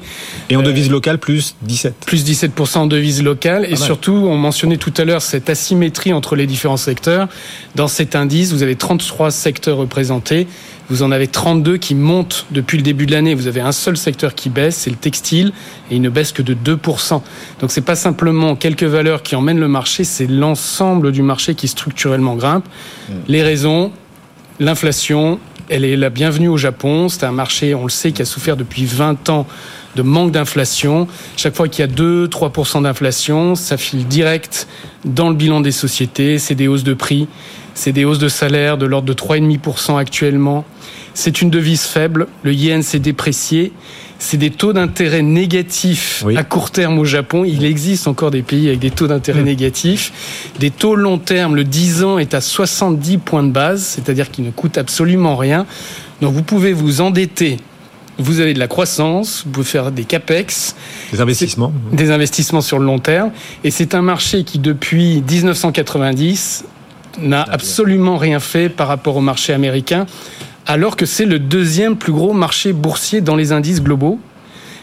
S2: Et en devise locale, plus 17.
S4: Plus 17% en devise locale. Et surtout, on mentionnait tout à l'heure cette asymétrie entre les différents secteurs. Dans cet indice, vous avez 33 secteurs représentés vous en avez 32 qui montent depuis le début de l'année. Vous avez un seul secteur qui baisse, c'est le textile, et il ne baisse que de 2%. Donc c'est pas simplement quelques valeurs qui emmènent le marché, c'est l'ensemble du marché qui structurellement grimpe. Mmh. Les raisons, l'inflation, elle est la bienvenue au Japon. C'est un marché, on le sait, qui a souffert depuis 20 ans de manque d'inflation. Chaque fois qu'il y a 2-3% d'inflation, ça file direct dans le bilan des sociétés. C'est des hausses de prix, c'est des hausses de salaire de l'ordre de 3,5% actuellement. C'est une devise faible. Le yen s'est déprécié c'est des taux d'intérêt négatifs à court terme au Japon. Il existe encore des pays avec des taux d'intérêt mm. négatifs. Des taux long terme, le 10 ans est à 70 points de base, c'est-à-dire qu'il ne coûte absolument rien. Donc vous pouvez vous endetter vous avez de la croissance, vous pouvez faire des capex,
S2: des investissements,
S4: des investissements sur le long terme, et c'est un marché qui depuis 1990 n'a absolument rien fait par rapport au marché américain alors que c'est le deuxième plus gros marché boursier dans les indices globaux.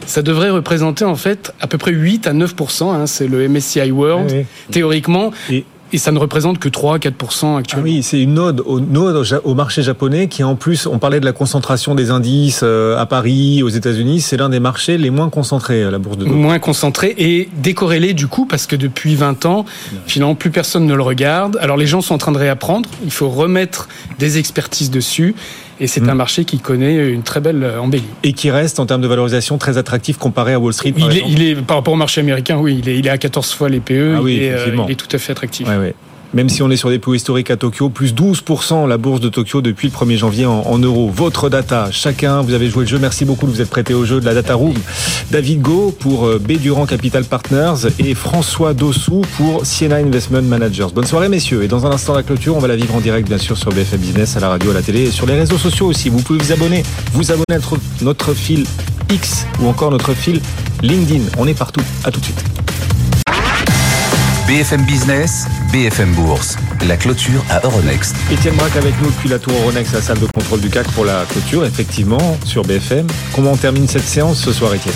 S4: Ça devrait représenter en fait à peu près 8 à 9% hein, c'est le MSCI World théoriquement. Et ça ne représente que 3-4% actuellement. Ah
S2: oui, c'est une ode au, au marché japonais qui en plus, on parlait de la concentration des indices euh, à Paris, aux États-Unis, c'est l'un des marchés les moins concentrés, la bourse de Tokyo.
S4: Moins concentré et décorrélé du coup parce que depuis 20 ans, finalement plus personne ne le regarde. Alors les gens sont en train de réapprendre, il faut remettre des expertises dessus et c'est un mm. marché qui connaît une très belle embellie.
S2: Et qui reste en termes de valorisation très attractif comparé à Wall Street.
S4: Par il, est, il, est, par rapport au marché américain, oui, il est, il est à 14 fois les PE. Ah oui, il, est, euh, il est tout à fait attractif.
S2: Ouais, ouais même si on est sur des plus historiques à Tokyo, plus 12% la bourse de Tokyo depuis le 1er janvier en, euros. Votre data, chacun, vous avez joué le jeu, merci beaucoup de vous être prêté au jeu de la Data Room. David Go pour euh, B Durand Capital Partners et François Dossou pour Siena Investment Managers. Bonne soirée messieurs, et dans un instant la clôture, on va la vivre en direct bien sûr sur BFM Business, à la radio, à la télé et sur les réseaux sociaux aussi. Vous pouvez vous abonner, vous abonner à notre, notre fil X ou encore notre fil LinkedIn. On est partout. À tout de suite.
S1: BFM Business, BFM Bourse, la clôture à Euronext.
S2: Étienne Braque avec nous depuis la tour Euronext, la salle de contrôle du CAC pour la clôture, effectivement, sur BFM. Comment on termine cette séance ce soir, Étienne?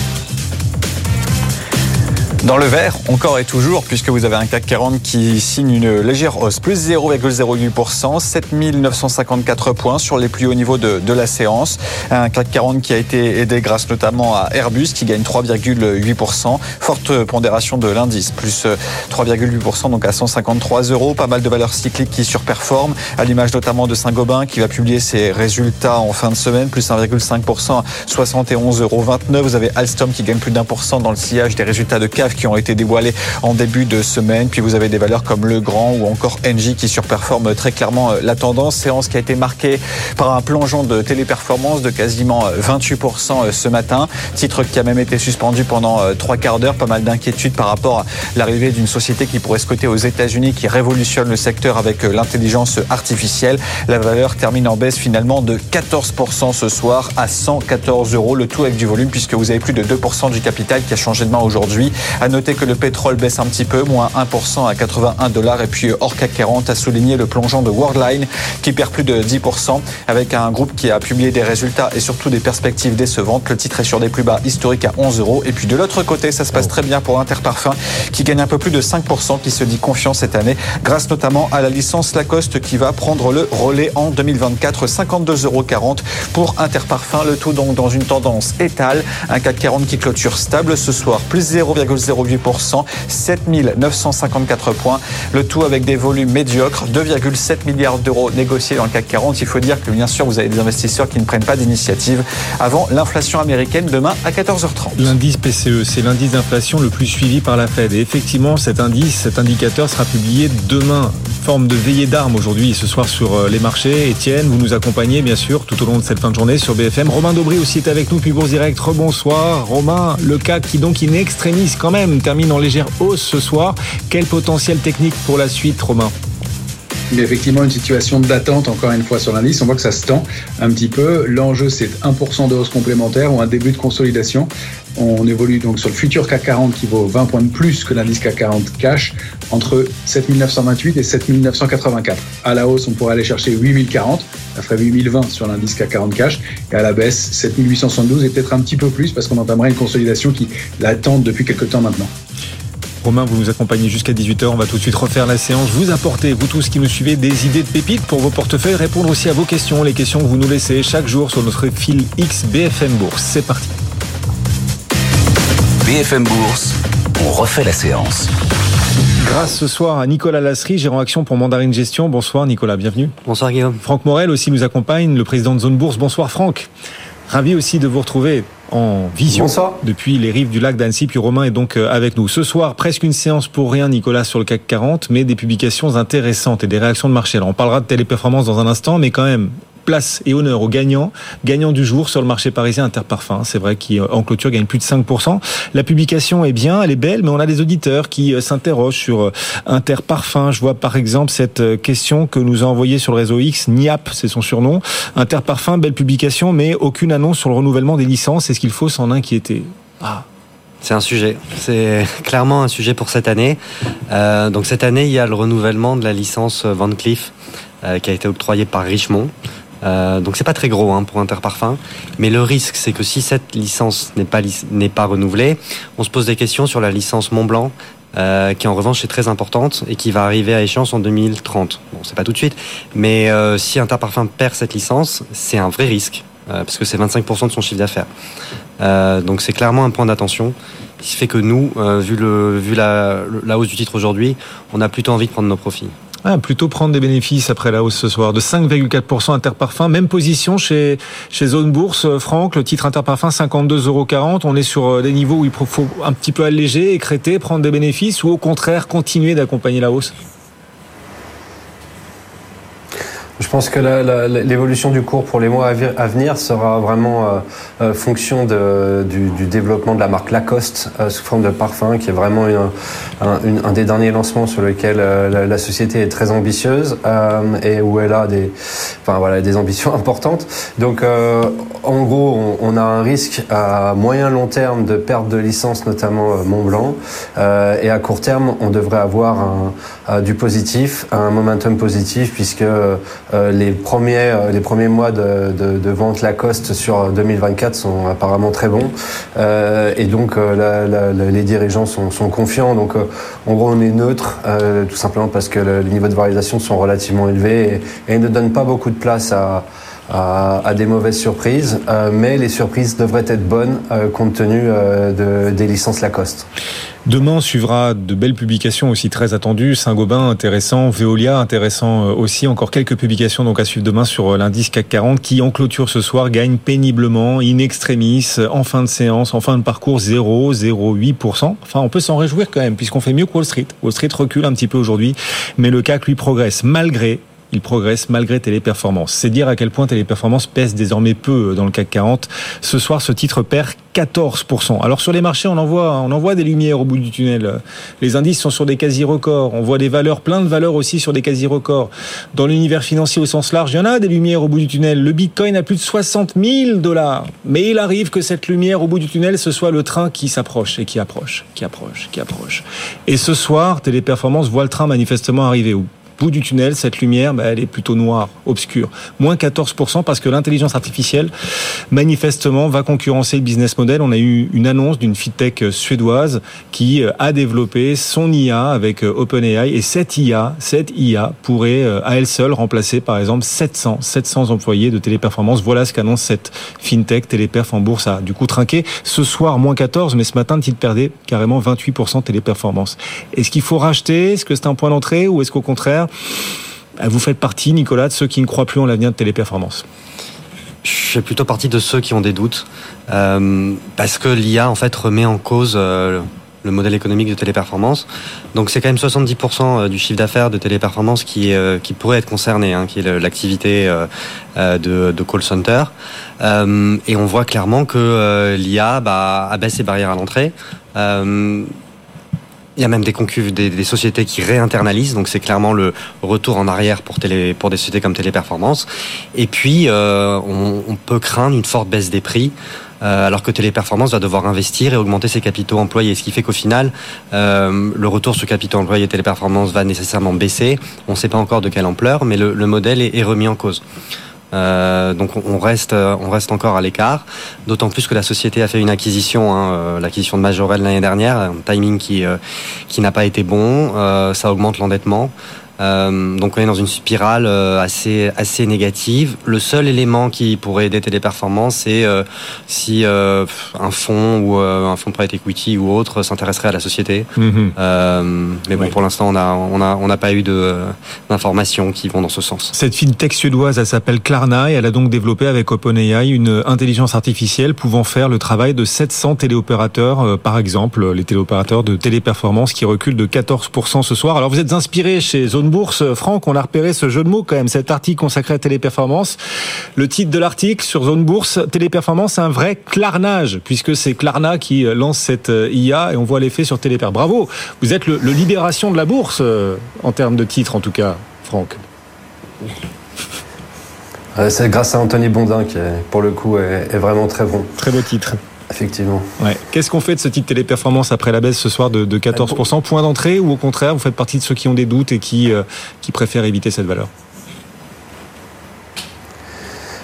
S3: Dans le vert, encore et toujours, puisque vous avez un CAC 40 qui signe une légère hausse, plus 0,08%, 7954 points sur les plus hauts niveaux de, de, la séance. Un CAC 40 qui a été aidé grâce notamment à Airbus qui gagne 3,8%. Forte pondération de l'indice, plus 3,8%, donc à 153 euros. Pas mal de valeurs cycliques qui surperforment, à l'image notamment de Saint-Gobain qui va publier ses résultats en fin de semaine, plus 1,5%, 71,29 euros. Vous avez Alstom qui gagne plus d'un pour cent dans le sillage des résultats de Qui ont été dévoilés en début de semaine. Puis vous avez des valeurs comme Legrand ou encore Engie qui surperforment très clairement euh, la tendance. Séance qui a été marquée par un plongeon de téléperformance de quasiment 28% euh, euh, ce matin. Titre qui a même été suspendu pendant trois quarts d'heure. Pas mal d'inquiétudes par rapport à l'arrivée d'une société qui pourrait se coter aux États-Unis qui révolutionne le secteur avec l'intelligence artificielle. La valeur termine en baisse finalement de 14% ce soir à 114 euros. Le tout avec du volume puisque vous avez plus de 2% du capital qui a changé de main aujourd'hui. À noter que le pétrole baisse un petit peu, moins 1% à 81 dollars. Et puis hors CAC 40 a souligné le plongeon de Worldline qui perd plus de 10% avec un groupe qui a publié des résultats et surtout des perspectives décevantes. Le titre est sur des plus bas historiques à 11 euros. Et puis de l'autre côté, ça se passe très bien pour Interparfum qui gagne un peu plus de 5%, qui se dit confiant cette année grâce notamment à la licence Lacoste qui va prendre le relais en 2024. 52,40 euros pour Interparfum. Le tout donc dans une tendance étale. Un CAC 40 qui clôture stable ce soir, plus 0,0 0,8%, 7954 points. Le tout avec des volumes médiocres, 2,7 milliards d'euros négociés dans le CAC 40. Il faut dire que bien sûr, vous avez des investisseurs qui ne prennent pas d'initiative avant l'inflation américaine demain à 14h30.
S2: L'indice PCE, c'est l'indice d'inflation le plus suivi par la Fed. Et effectivement, cet indice, cet indicateur sera publié demain. Forme de veillée d'armes aujourd'hui et ce soir sur euh, les marchés. Étienne, vous nous accompagnez bien sûr tout au long de cette fin de journée sur BFM. Romain Dobry aussi est avec nous, puis Bourse Direct. Rebonsoir. Romain, le CAC qui donc in extremis quand même termine en légère hausse ce soir. Quel potentiel technique pour la suite, Romain?
S6: Mais effectivement une situation d'attente encore une fois sur l'indice. On voit que ça se tend un petit peu. L'enjeu c'est 1% de hausse complémentaire ou un début de consolidation. On évolue donc sur le futur CAC 40 qui vaut 20 points de plus que l'indice CAC 40 cash entre 7928 et 7984. À la hausse, on pourrait aller chercher 8040, ça ferait 8020 sur l'indice CAC 40 cash et à la baisse 7872 et peut-être un petit peu plus parce qu'on entamerait une consolidation qui l'attend depuis quelques temps maintenant.
S2: Romain, vous nous accompagnez jusqu'à 18h. On va tout de suite refaire la séance. Vous apportez, vous tous qui nous suivez, des idées de pépites pour vos portefeuilles, répondre aussi à vos questions, les questions que vous nous laissez chaque jour sur notre fil X BFM Bourse. C'est parti.
S1: BFM Bourse, on refait la séance.
S2: Grâce ce soir à Nicolas Lasserie, gérant action pour Mandarine Gestion. Bonsoir Nicolas, bienvenue.
S7: Bonsoir Guillaume.
S2: Franck Morel aussi nous accompagne, le président de Zone Bourse. Bonsoir Franck. Ravi aussi de vous retrouver en vision
S7: Bonsoir.
S2: depuis les rives du lac d'Annecy. Puis Romain est donc euh, avec nous. Ce soir, presque une séance pour rien, Nicolas, sur le CAC 40, mais des publications intéressantes et des réactions de marché. Alors, on parlera de téléperformance dans un instant, mais quand même, place et honneur aux gagnants. Gagnant du jour sur le marché parisien Interparfum. C'est vrai qu'en clôture gagne plus de 5%. La publication est bien, elle est belle, mais on a des auditeurs qui euh, s'interrogent sur euh, Interparfum. Je vois par exemple cette euh, question que nous a envoyée sur le réseau X, Niap, c'est son surnom. Interparfum, belle publication, mais aucune annonce sur le renouvellement des licences. Est-ce qu'il faut s'en inquiéter?
S7: Ah, c'est un sujet. C'est clairement un sujet pour cette année. Donc cette année, il y a le renouvellement de la licence Van Cleef qui a été octroyée par Richemont. Euh, donc c'est pas très gros hein, pour Interparfum, mais le risque c'est que si cette licence n'est pas n'est pas renouvelée, on se pose des questions sur la licence Montblanc, euh, qui en revanche est très importante et qui va arriver à échéance en 2030. Bon, c'est pas tout de suite, mais euh, si Interparfum perd cette licence, c'est un vrai risque euh, parce que c'est 25% de son chiffre d'affaires. Euh, donc c'est clairement un point d'attention. Qui fait que nous, euh, vu, le, vu la, la hausse du titre aujourd'hui, on a plutôt envie de prendre nos profits.
S2: Ah, plutôt prendre des bénéfices après la hausse ce soir de 5,4% Interparfum. Même position chez, chez Zone Bourse. Franck, le titre Interparfum 52,40 euros. On est sur euh, des niveaux où il faut un petit peu alléger, écréter, prendre des bénéfices ou au contraire continuer d'accompagner la hausse?
S8: Je pense que l'évolution du cours pour les mois à venir sera vraiment euh, euh, fonction de- du, du développement de la marque Lacoste euh, sous forme de parfum, qui est vraiment une- un, une- un des derniers lancements sur lequel euh, la, la société est très ambitieuse euh, et où elle a des, enfin, voilà, des ambitions importantes. Donc, euh, en gros, on, on a un risque à moyen long terme de perte de licence, notamment Montblanc, et à court terme, on devrait avoir un, du positif, un momentum positif, puisque euh, les premiers euh, les premiers mois de, de, de vente Lacoste sur 2024 sont apparemment très bons, Euh, et donc euh, la- la- les dirigeants sont, sont confiants. Donc, euh, en gros, on est neutre, euh, tout simplement parce que le- les niveaux de valorisation sont relativement élevés et, et ne donnent pas beaucoup de place à à, à des mauvaises surprises, euh, mais les surprises devraient être bonnes euh, compte tenu euh, de, des licences Lacoste.
S2: Demain, suivra de belles publications aussi très attendues. Saint-Gobain, intéressant. Veolia, intéressant euh, aussi. Encore quelques publications donc à suivre demain sur euh, l'indice CAC 40 qui, en clôture ce soir, gagne péniblement, in extremis, en fin de séance, en fin de parcours, 0,08%. Enfin, on peut s'en réjouir quand même puisqu'on fait mieux que Wall Street. Wall Street recule un petit peu aujourd'hui, mais le CAC, lui, progresse malgré il progresse malgré Téléperformance. C'est dire à quel point Téléperformance pèse désormais peu dans le CAC 40. Ce soir, ce titre perd 14%. Alors sur les marchés, on en voit, on en voit des lumières au bout du tunnel. Les indices sont sur des quasi-records. On voit des valeurs, plein de valeurs aussi sur des quasi-records. Dans l'univers financier au sens large, il y en a des lumières au bout du tunnel. Le Bitcoin a plus de 60 000 dollars. Mais il arrive que cette lumière au bout du tunnel, ce soit le train qui s'approche et qui approche, qui approche, qui approche. Et ce soir, Téléperformance voit le train manifestement arriver bout du tunnel, cette lumière, bah, elle est plutôt noire, obscure. Moins 14% parce que l'intelligence artificielle, manifestement, va concurrencer le business model. On a eu une annonce d'une fintech suédoise qui euh, a développé son IA avec euh, OpenAI et cette IA, cette IA pourrait euh, à elle seule remplacer par exemple 700, 700 employés de téléperformance. Voilà ce qu'annonce cette fintech téléperf en bourse a du coup trinqué. Ce soir, moins 14, mais ce matin, titre perdait carrément 28% téléperformance. Est-ce qu'il faut racheter? Est-ce que c'est un point d'entrée? Ou est-ce qu'au contraire, vous faites partie, Nicolas, de ceux qui ne croient plus en l'avenir de téléperformance
S7: Je fais plutôt partie de ceux qui ont des doutes, euh, parce que l'IA en fait remet en cause euh, le modèle économique de téléperformance. Donc c'est quand même 70% du chiffre d'affaires de téléperformance qui, euh, pourrait être concerné, hein, qui est l'activité euh, euh, de, call center. Euh, et on voit clairement que euh, l'IA bah, abaisse ses barrières à l'entrée. Il y a même des concus, des, sociétés qui réinternalisent, donc c'est clairement le retour en arrière pour, télé, pour des sociétés comme Téléperformance. Et puis, euh, on, peut craindre une forte baisse des prix, euh, alors que Téléperformance va devoir investir et augmenter ses capitaux employés. Ce qui fait qu'au final, euh, le retour sur capitaux employés Téléperformance va nécessairement baisser. On ne sait pas encore de quelle ampleur, mais le, le modèle est remis en cause. Donc on reste, on reste encore à l'écart. D'autant plus que la société a fait une acquisition, hein, l'acquisition de Majorel l'année dernière, un timing qui qui n'a pas été bon. ça augmente l'endettement. Euh, donc on est dans une spirale euh, assez assez négative. Le seul élément qui pourrait aider Téléperformance, c'est euh, si un fonds ou un fonds de private equity ou autre s'intéresserait à la société. Mhm. mais bon, pour l'instant, on a on a on n'a pas eu d'informations qui vont dans ce sens.
S2: Cette fintech suédoise, elle s'appelle Klarna et elle a donc développé avec OpenAI une intelligence artificielle pouvant faire le travail de 700 téléopérateurs, par exemple les téléopérateurs de téléperformance qui reculent de 14% ce soir. Alors vous êtes inspiré chez Zone Bourse, Franck, on a repéré ce jeu de mots quand même, cet article consacré à Téléperformance. Le titre de l'article sur Zone Bourse, Téléperformance, un vrai clarnage, puisque c'est Klarna qui euh, lance cette euh, IA et on voit l'effet sur Téléper. Bravo, vous êtes le, libération de la bourse, euh, en termes de titre en tout cas, Franck.
S8: C'est grâce à Anthony Bondin qui, pour le coup, est vraiment très bon.
S2: Très beau titre.
S8: Effectivement.
S2: Qu'est-ce qu'on fait de ce titre téléperformance après la baisse ce soir de, 14% Point d'entrée ou au contraire, vous faites partie de ceux qui ont des doutes et qui, euh, qui préfèrent éviter cette valeur?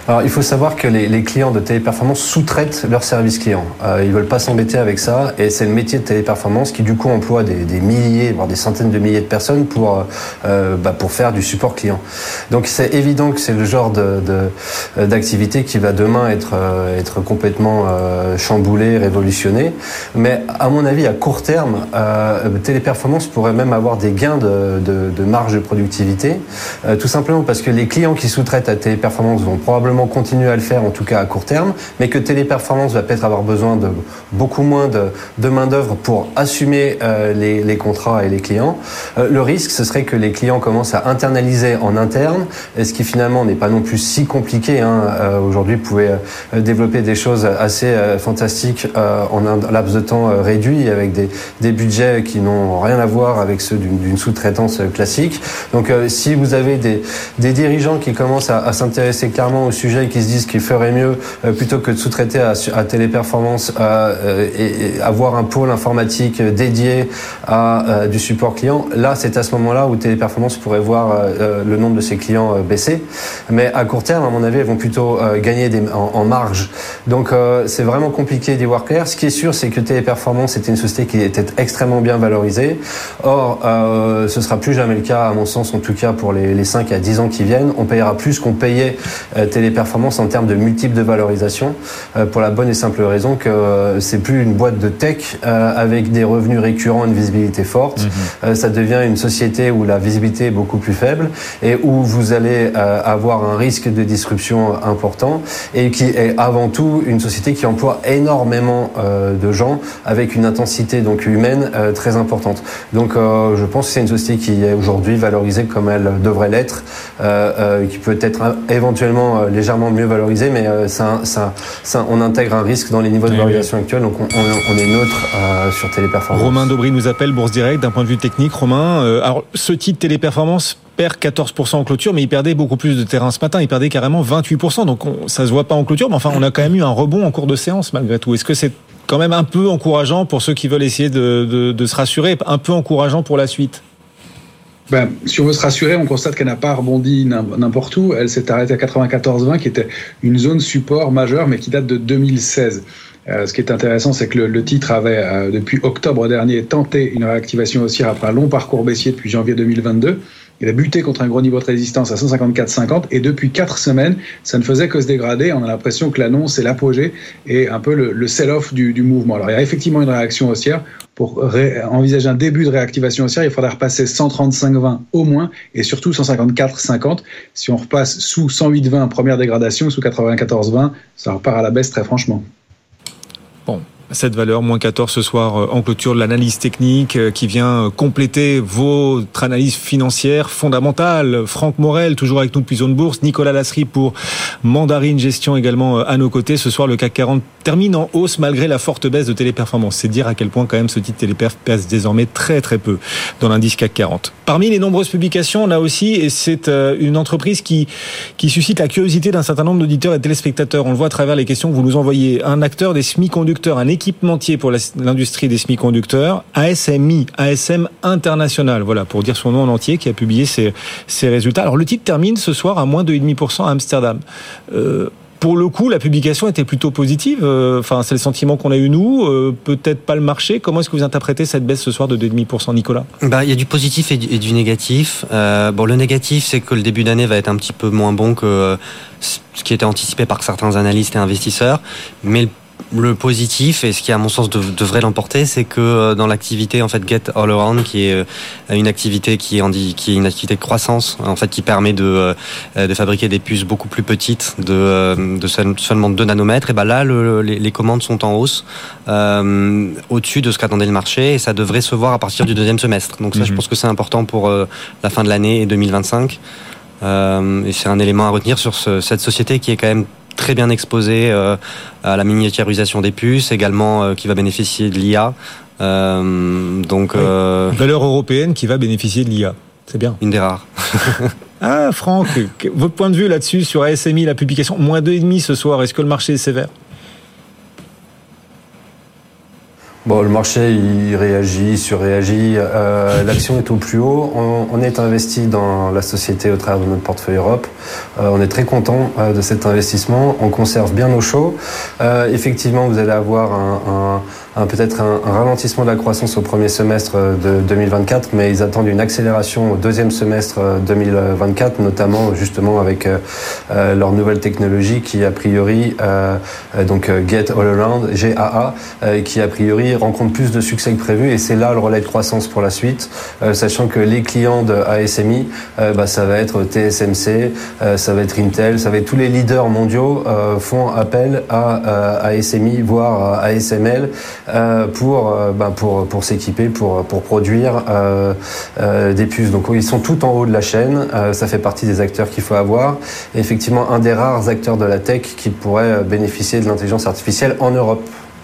S8: Alors, il faut savoir que les, clients de téléperformance sous-traitent leurs services clients. Euh, ils veulent pas s'embêter avec ça, et c'est le métier de téléperformance qui du coup emploie des, milliers, voire des centaines de milliers de personnes pour euh, euh, bah, pour faire du support client. Donc c'est évident que c'est le genre de, d'activité qui va demain être euh, être complètement chamboulé, révolutionné. Mais à mon avis, à court terme, téléperformance pourrait même avoir des gains de, de, de marge de productivité, tout simplement parce que les clients qui sous-traitent à téléperformance vont probablement continuer à le faire, en tout cas à court terme, mais que Téléperformance va peut-être avoir besoin de beaucoup moins de, de main-d'œuvre pour assumer euh, les, les, contrats et les clients. Euh, le risque, ce serait que les clients commencent à internaliser en interne, ce qui finalement n'est pas non plus si compliqué. Hein. Euh, Aujourd'hui, vous pouvez développer des choses assez fantastiques en un laps de temps réduit, avec des, des budgets qui n'ont rien à voir avec ceux d'une sous-traitance classique. Donc, si vous avez des, des dirigeants qui commencent à, à s'intéresser clairement au sujet qui se disent qu'il ferait mieux euh, plutôt que de sous-traiter à, à, Téléperformance euh, et, avoir un pôle informatique dédié à euh, du support client. Là, c'est à ce moment-là où Téléperformance pourrait voir le nombre de ses clients baisser. Mais à court terme, à mon avis, elles vont plutôt gagner en, marge. Donc, c'est vraiment compliqué d'y voir clair. Ce qui est sûr, c'est que Téléperformance était une société qui était extrêmement bien valorisée. Or, euh, ce sera plus jamais le cas, à mon sens, en tout cas pour les, les 5 à 10 ans qui viennent. On payera plus qu'on payait euh, les performances en termes de multiples de valorisation euh, pour la bonne et simple raison que euh, c'est plus une boîte de tech euh, avec des revenus récurrents, une visibilité forte. Mhm. ça devient une société où la visibilité est beaucoup plus faible et où vous allez avoir un risque de disruption important et qui est avant tout une société qui emploie énormément de gens avec une intensité donc humaine très importante. Donc je pense que c'est une société qui est aujourd'hui valorisée comme elle devrait l'être, qui peut être éventuellement légèrement mieux valorisé, mais euh, ça, ça, ça, on intègre un risque dans les niveaux de valorisation actuels, donc on, on, est neutre euh, sur Téléperformance.
S2: Romain Daubry nous appelle Bourse Direct d'un point de vue technique. Romain, euh, alors ce titre Téléperformance perd 14% en clôture, mais il perdait beaucoup plus de terrain ce matin. Il perdait carrément 28%. Donc on, ça se voit pas en clôture, mais enfin on a quand même eu un rebond en cours de séance malgré tout. Est-ce que c'est quand même un peu encourageant pour ceux qui veulent essayer de, de, de se rassurer, un peu encourageant pour la suite?
S6: Ben, si on veut se rassurer, on constate qu'elle n'a pas rebondi n'importe où. Elle s'est arrêtée à 94,20, qui était une zone support majeure, mais qui date de 2016. Euh, ce qui est intéressant, c'est que le, titre avait, euh, depuis octobre dernier, tenté une réactivation haussière après un long parcours baissier depuis janvier 2022. Il a buté contre un gros niveau de résistance à 154,50 et depuis quatre semaines, ça ne faisait que se dégrader. On a l'impression que l'annonce est l'apogée et un peu le, sell-off du, du, mouvement. Alors il y a effectivement une réaction haussière. Pour envisager un début de réactivation haussière, il faudra repasser 135,20 au moins et surtout 154,50. Si on repasse sous 108,20 première dégradation, sous 94,20, ça repart à la baisse très franchement.
S2: Bon, cette valeur, moins 14 ce soir euh, en clôture de l'analyse technique euh, qui vient euh, compléter votre analyse financière fondamentale. Franck Morel, toujours avec nous depuis Zone Bourse. Nicolas Lasserie pour Mandarine Gestion également à nos côtés. Ce soir, le CAC 40 termine en hausse malgré la forte baisse de Téléperformance. C'est dire à quel point quand même ce titre Téléperf pèse désormais très très peu dans l'indice CAC 40. Parmi les nombreuses publications, on a aussi, et c'est une entreprise qui, qui suscite la curiosité d'un certain nombre d'auditeurs et téléspectateurs. On le voit à travers les questions que vous nous envoyez. Un acteur des semi-conducteurs, un équipementier pour l'industrie des semi-conducteurs, ASMI, ASM International, voilà, pour dire son nom en entier, qui a publié ses, résultats. Alors le titre termine ce soir à moins de 2,5% à Amsterdam. Euh, pour le coup, la publication était plutôt positive. Euh, enfin, c'est le sentiment qu'on a eu nous. Euh, peut-être pas le marché. Comment est-ce que vous interprétez cette baisse ce soir de 2,5%, Nicolas?
S7: Bah, il y a du positif et du, négatif. Bon, le négatif, c'est que le début d'année va être un petit peu moins bon que ce qui était anticipé par certains analystes et investisseurs. Mais le le positif et ce qui à mon sens devrait l'emporter, c'est que euh, dans l'activité en fait Get All Around, qui est euh, une activité qui est, qui est une activité de croissance, en fait qui permet de, euh, de fabriquer des puces beaucoup plus petites, de, de seulement 2 nanomètres, et ben là les, commandes sont en hausse au-dessus de ce qu'attendait le marché et ça devrait se voir à partir du deuxième semestre. Donc ça, je mhm. pense que c'est important pour la fin de l'année et 2025. et c'est un élément à retenir sur cette société qui est quand même très bien exposé euh, à la miniaturisation des puces, également euh, qui va bénéficier de l'IA.
S2: Euh, donc valeur européenne qui va bénéficier de l'IA. C'est bien.
S7: Une des rares.
S2: ah, Franck, votre point de vue là-dessus sur ASMI, la publication, moins 2,5 ce soir, est-ce que le marché est sévère?
S8: Bon, le marché, il réagit, surréagit. Euh, L'action est au plus haut. On, est investi dans la société au travers de notre portefeuille Europe. Euh, on est très content euh, de cet investissement. On conserve bien nos chauds. Euh, effectivement, vous allez avoir un peut-être un, ralentissement de la croissance au premier semestre de 2024, mais ils attendent une accélération au deuxième semestre 2024, notamment justement avec euh, euh, leur nouvelle technologie qui a priori, euh, donc Get All Around, GAA, qui a priori rencontre plus de succès que prévu, et c'est là le relais de croissance pour la suite, sachant que les clients de ASMI, bah, ça va être TSMC, ça va être Intel, ça va être tous les leaders mondiaux font appel à ASMI, voire à ASML. Euh, pour, euh, bah, pour, pour s'équiper, pour, pour produire euh, des puces. Donc ils sont tout en haut de la chaîne, ça fait partie des acteurs qu'il faut avoir. Effectivement, un des rares acteurs de la tech qui pourrait bénéficier de l'intelligence artificielle en Europe.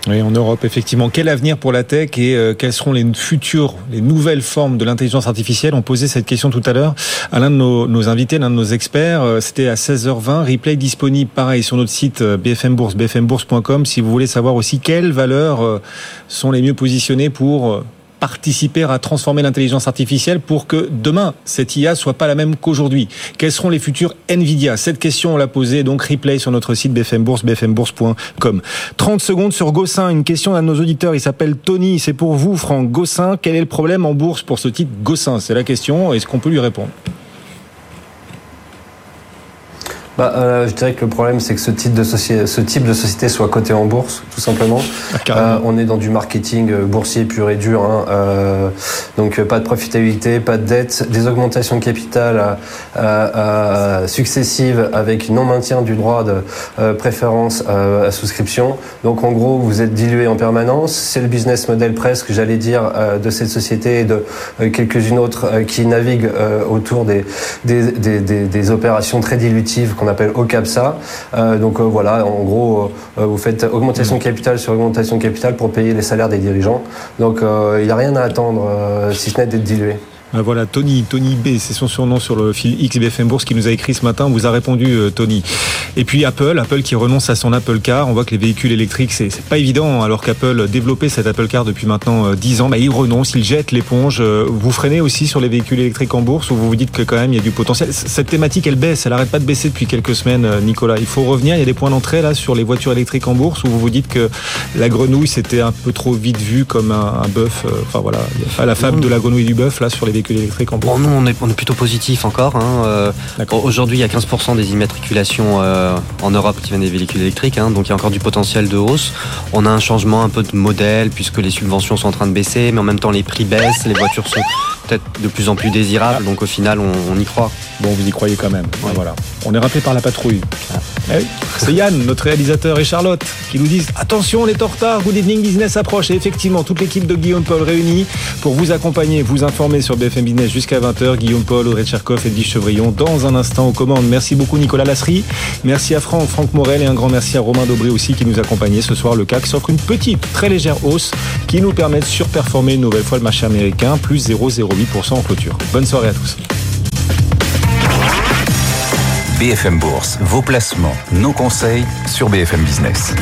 S2: Oui, en Europe, effectivement. Quel avenir pour la tech et euh, quelles seront les futures, les nouvelles formes de l'intelligence artificielle? On posait cette question tout à l'heure à l'un de nos, invités, l'un de nos experts. Euh, c'était à 16h20. Replay disponible, pareil, sur notre site euh, BFM Bourse, bfmbourse.com, si vous voulez savoir aussi quelles valeurs sont les mieux positionnées pour participer à transformer l'intelligence artificielle pour que demain, cette IA soit pas la même qu'aujourd'hui. Quels seront les futurs Nvidia? Cette question, on l'a posée, donc replay sur notre site BFM Bourse, bfmbourse.com. 30 secondes sur Gossin, une question de nos auditeurs, il s'appelle Tony, c'est pour vous Franck. Gossin, quel est le problème en bourse pour ce titre Gossin? C'est la question, est-ce qu'on peut lui répondre?
S8: Bah, euh, Je dirais que le problème, c'est que ce type, de ce type de société soit coté en bourse, tout simplement. Ah, euh, on est dans du marketing euh, boursier pur et dur. Hein, euh, donc, pas de profitabilité, pas de dette, des augmentations de capital successives avec non-maintien du droit de préférence à souscription. Donc, en gros, vous êtes dilué en permanence. C'est le business model presque, j'allais dire, de cette société et de quelques-unes autres qui naviguent autour des, des, des, des opérations très dilutives qu'on appelle OCAPSA. Euh, donc euh, voilà, en gros, euh, vous faites augmentation de capital sur augmentation de capital pour payer les salaires des dirigeants. Donc il n'y a rien à attendre, si ce n'est d'être dilué.
S2: Ah, voilà, Tony, Tony B, c'est son surnom sur le fil XBFM Bourse qui nous a écrit ce matin. Vous a répondu, euh, Tony. Et puis Apple, Apple qui renonce à son Apple Car. On voit que les véhicules électriques, c'est pas évident, alors qu'Apple développait cet Apple Car depuis maintenant 10 euh, ans. Bah, il renonce, il jette l'éponge. Euh, vous freinez aussi sur les véhicules électriques en bourse ou vous vous dites que quand même il y a du potentiel? Cette thématique, elle baisse, elle arrête pas de baisser depuis quelques semaines, Nicolas. Il faut revenir. Il y a des points d'entrée là sur les voitures électriques en bourse où vous vous dites que la grenouille c'était un peu trop vite vu comme un, bœuf. Enfin voilà, pas la fable de la grenouille du bœuf là sur les électriques en bourse
S7: nous, on est, on est plutôt positif encore. Hein. Euh, aujourd'hui, il y a 15% des immatriculations euh, en Europe qui viennent des véhicules électriques, hein. donc il y a encore du potentiel de hausse. On a un changement un peu de modèle puisque les subventions sont en train de baisser, mais en même temps les prix baissent, les voitures sont peut-être de plus en plus désirables, donc au final, on, y croit.
S2: Bon, vous y croyez quand même. Voilà. On est rappelé par la patrouille. Eh C'est Yann, notre réalisateur, et Charlotte qui nous disent attention, on est en retard, Good Evening Business approche. Et effectivement, toute l'équipe de Guillaume Paul réunie pour vous accompagner, vous informer sur BFM Business jusqu'à 20 Guillaume Paul, Audrey Tcherkov, Edwige Chevrillon, dans un instant aux commandes. Merci beaucoup Nicolas Lasserie. Merci à Franck, Franck Morel et un grand merci à Romain Dobré aussi qui nous accompagnait ce soir. Le CAC s'offre une petite, très légère hausse qui nous permet de surperformer une nouvelle fois le marché américain, plus 0,08% en clôture. Bonne soirée à tous.
S1: BFM Bourse, vos placements, nos conseils sur BFM Business.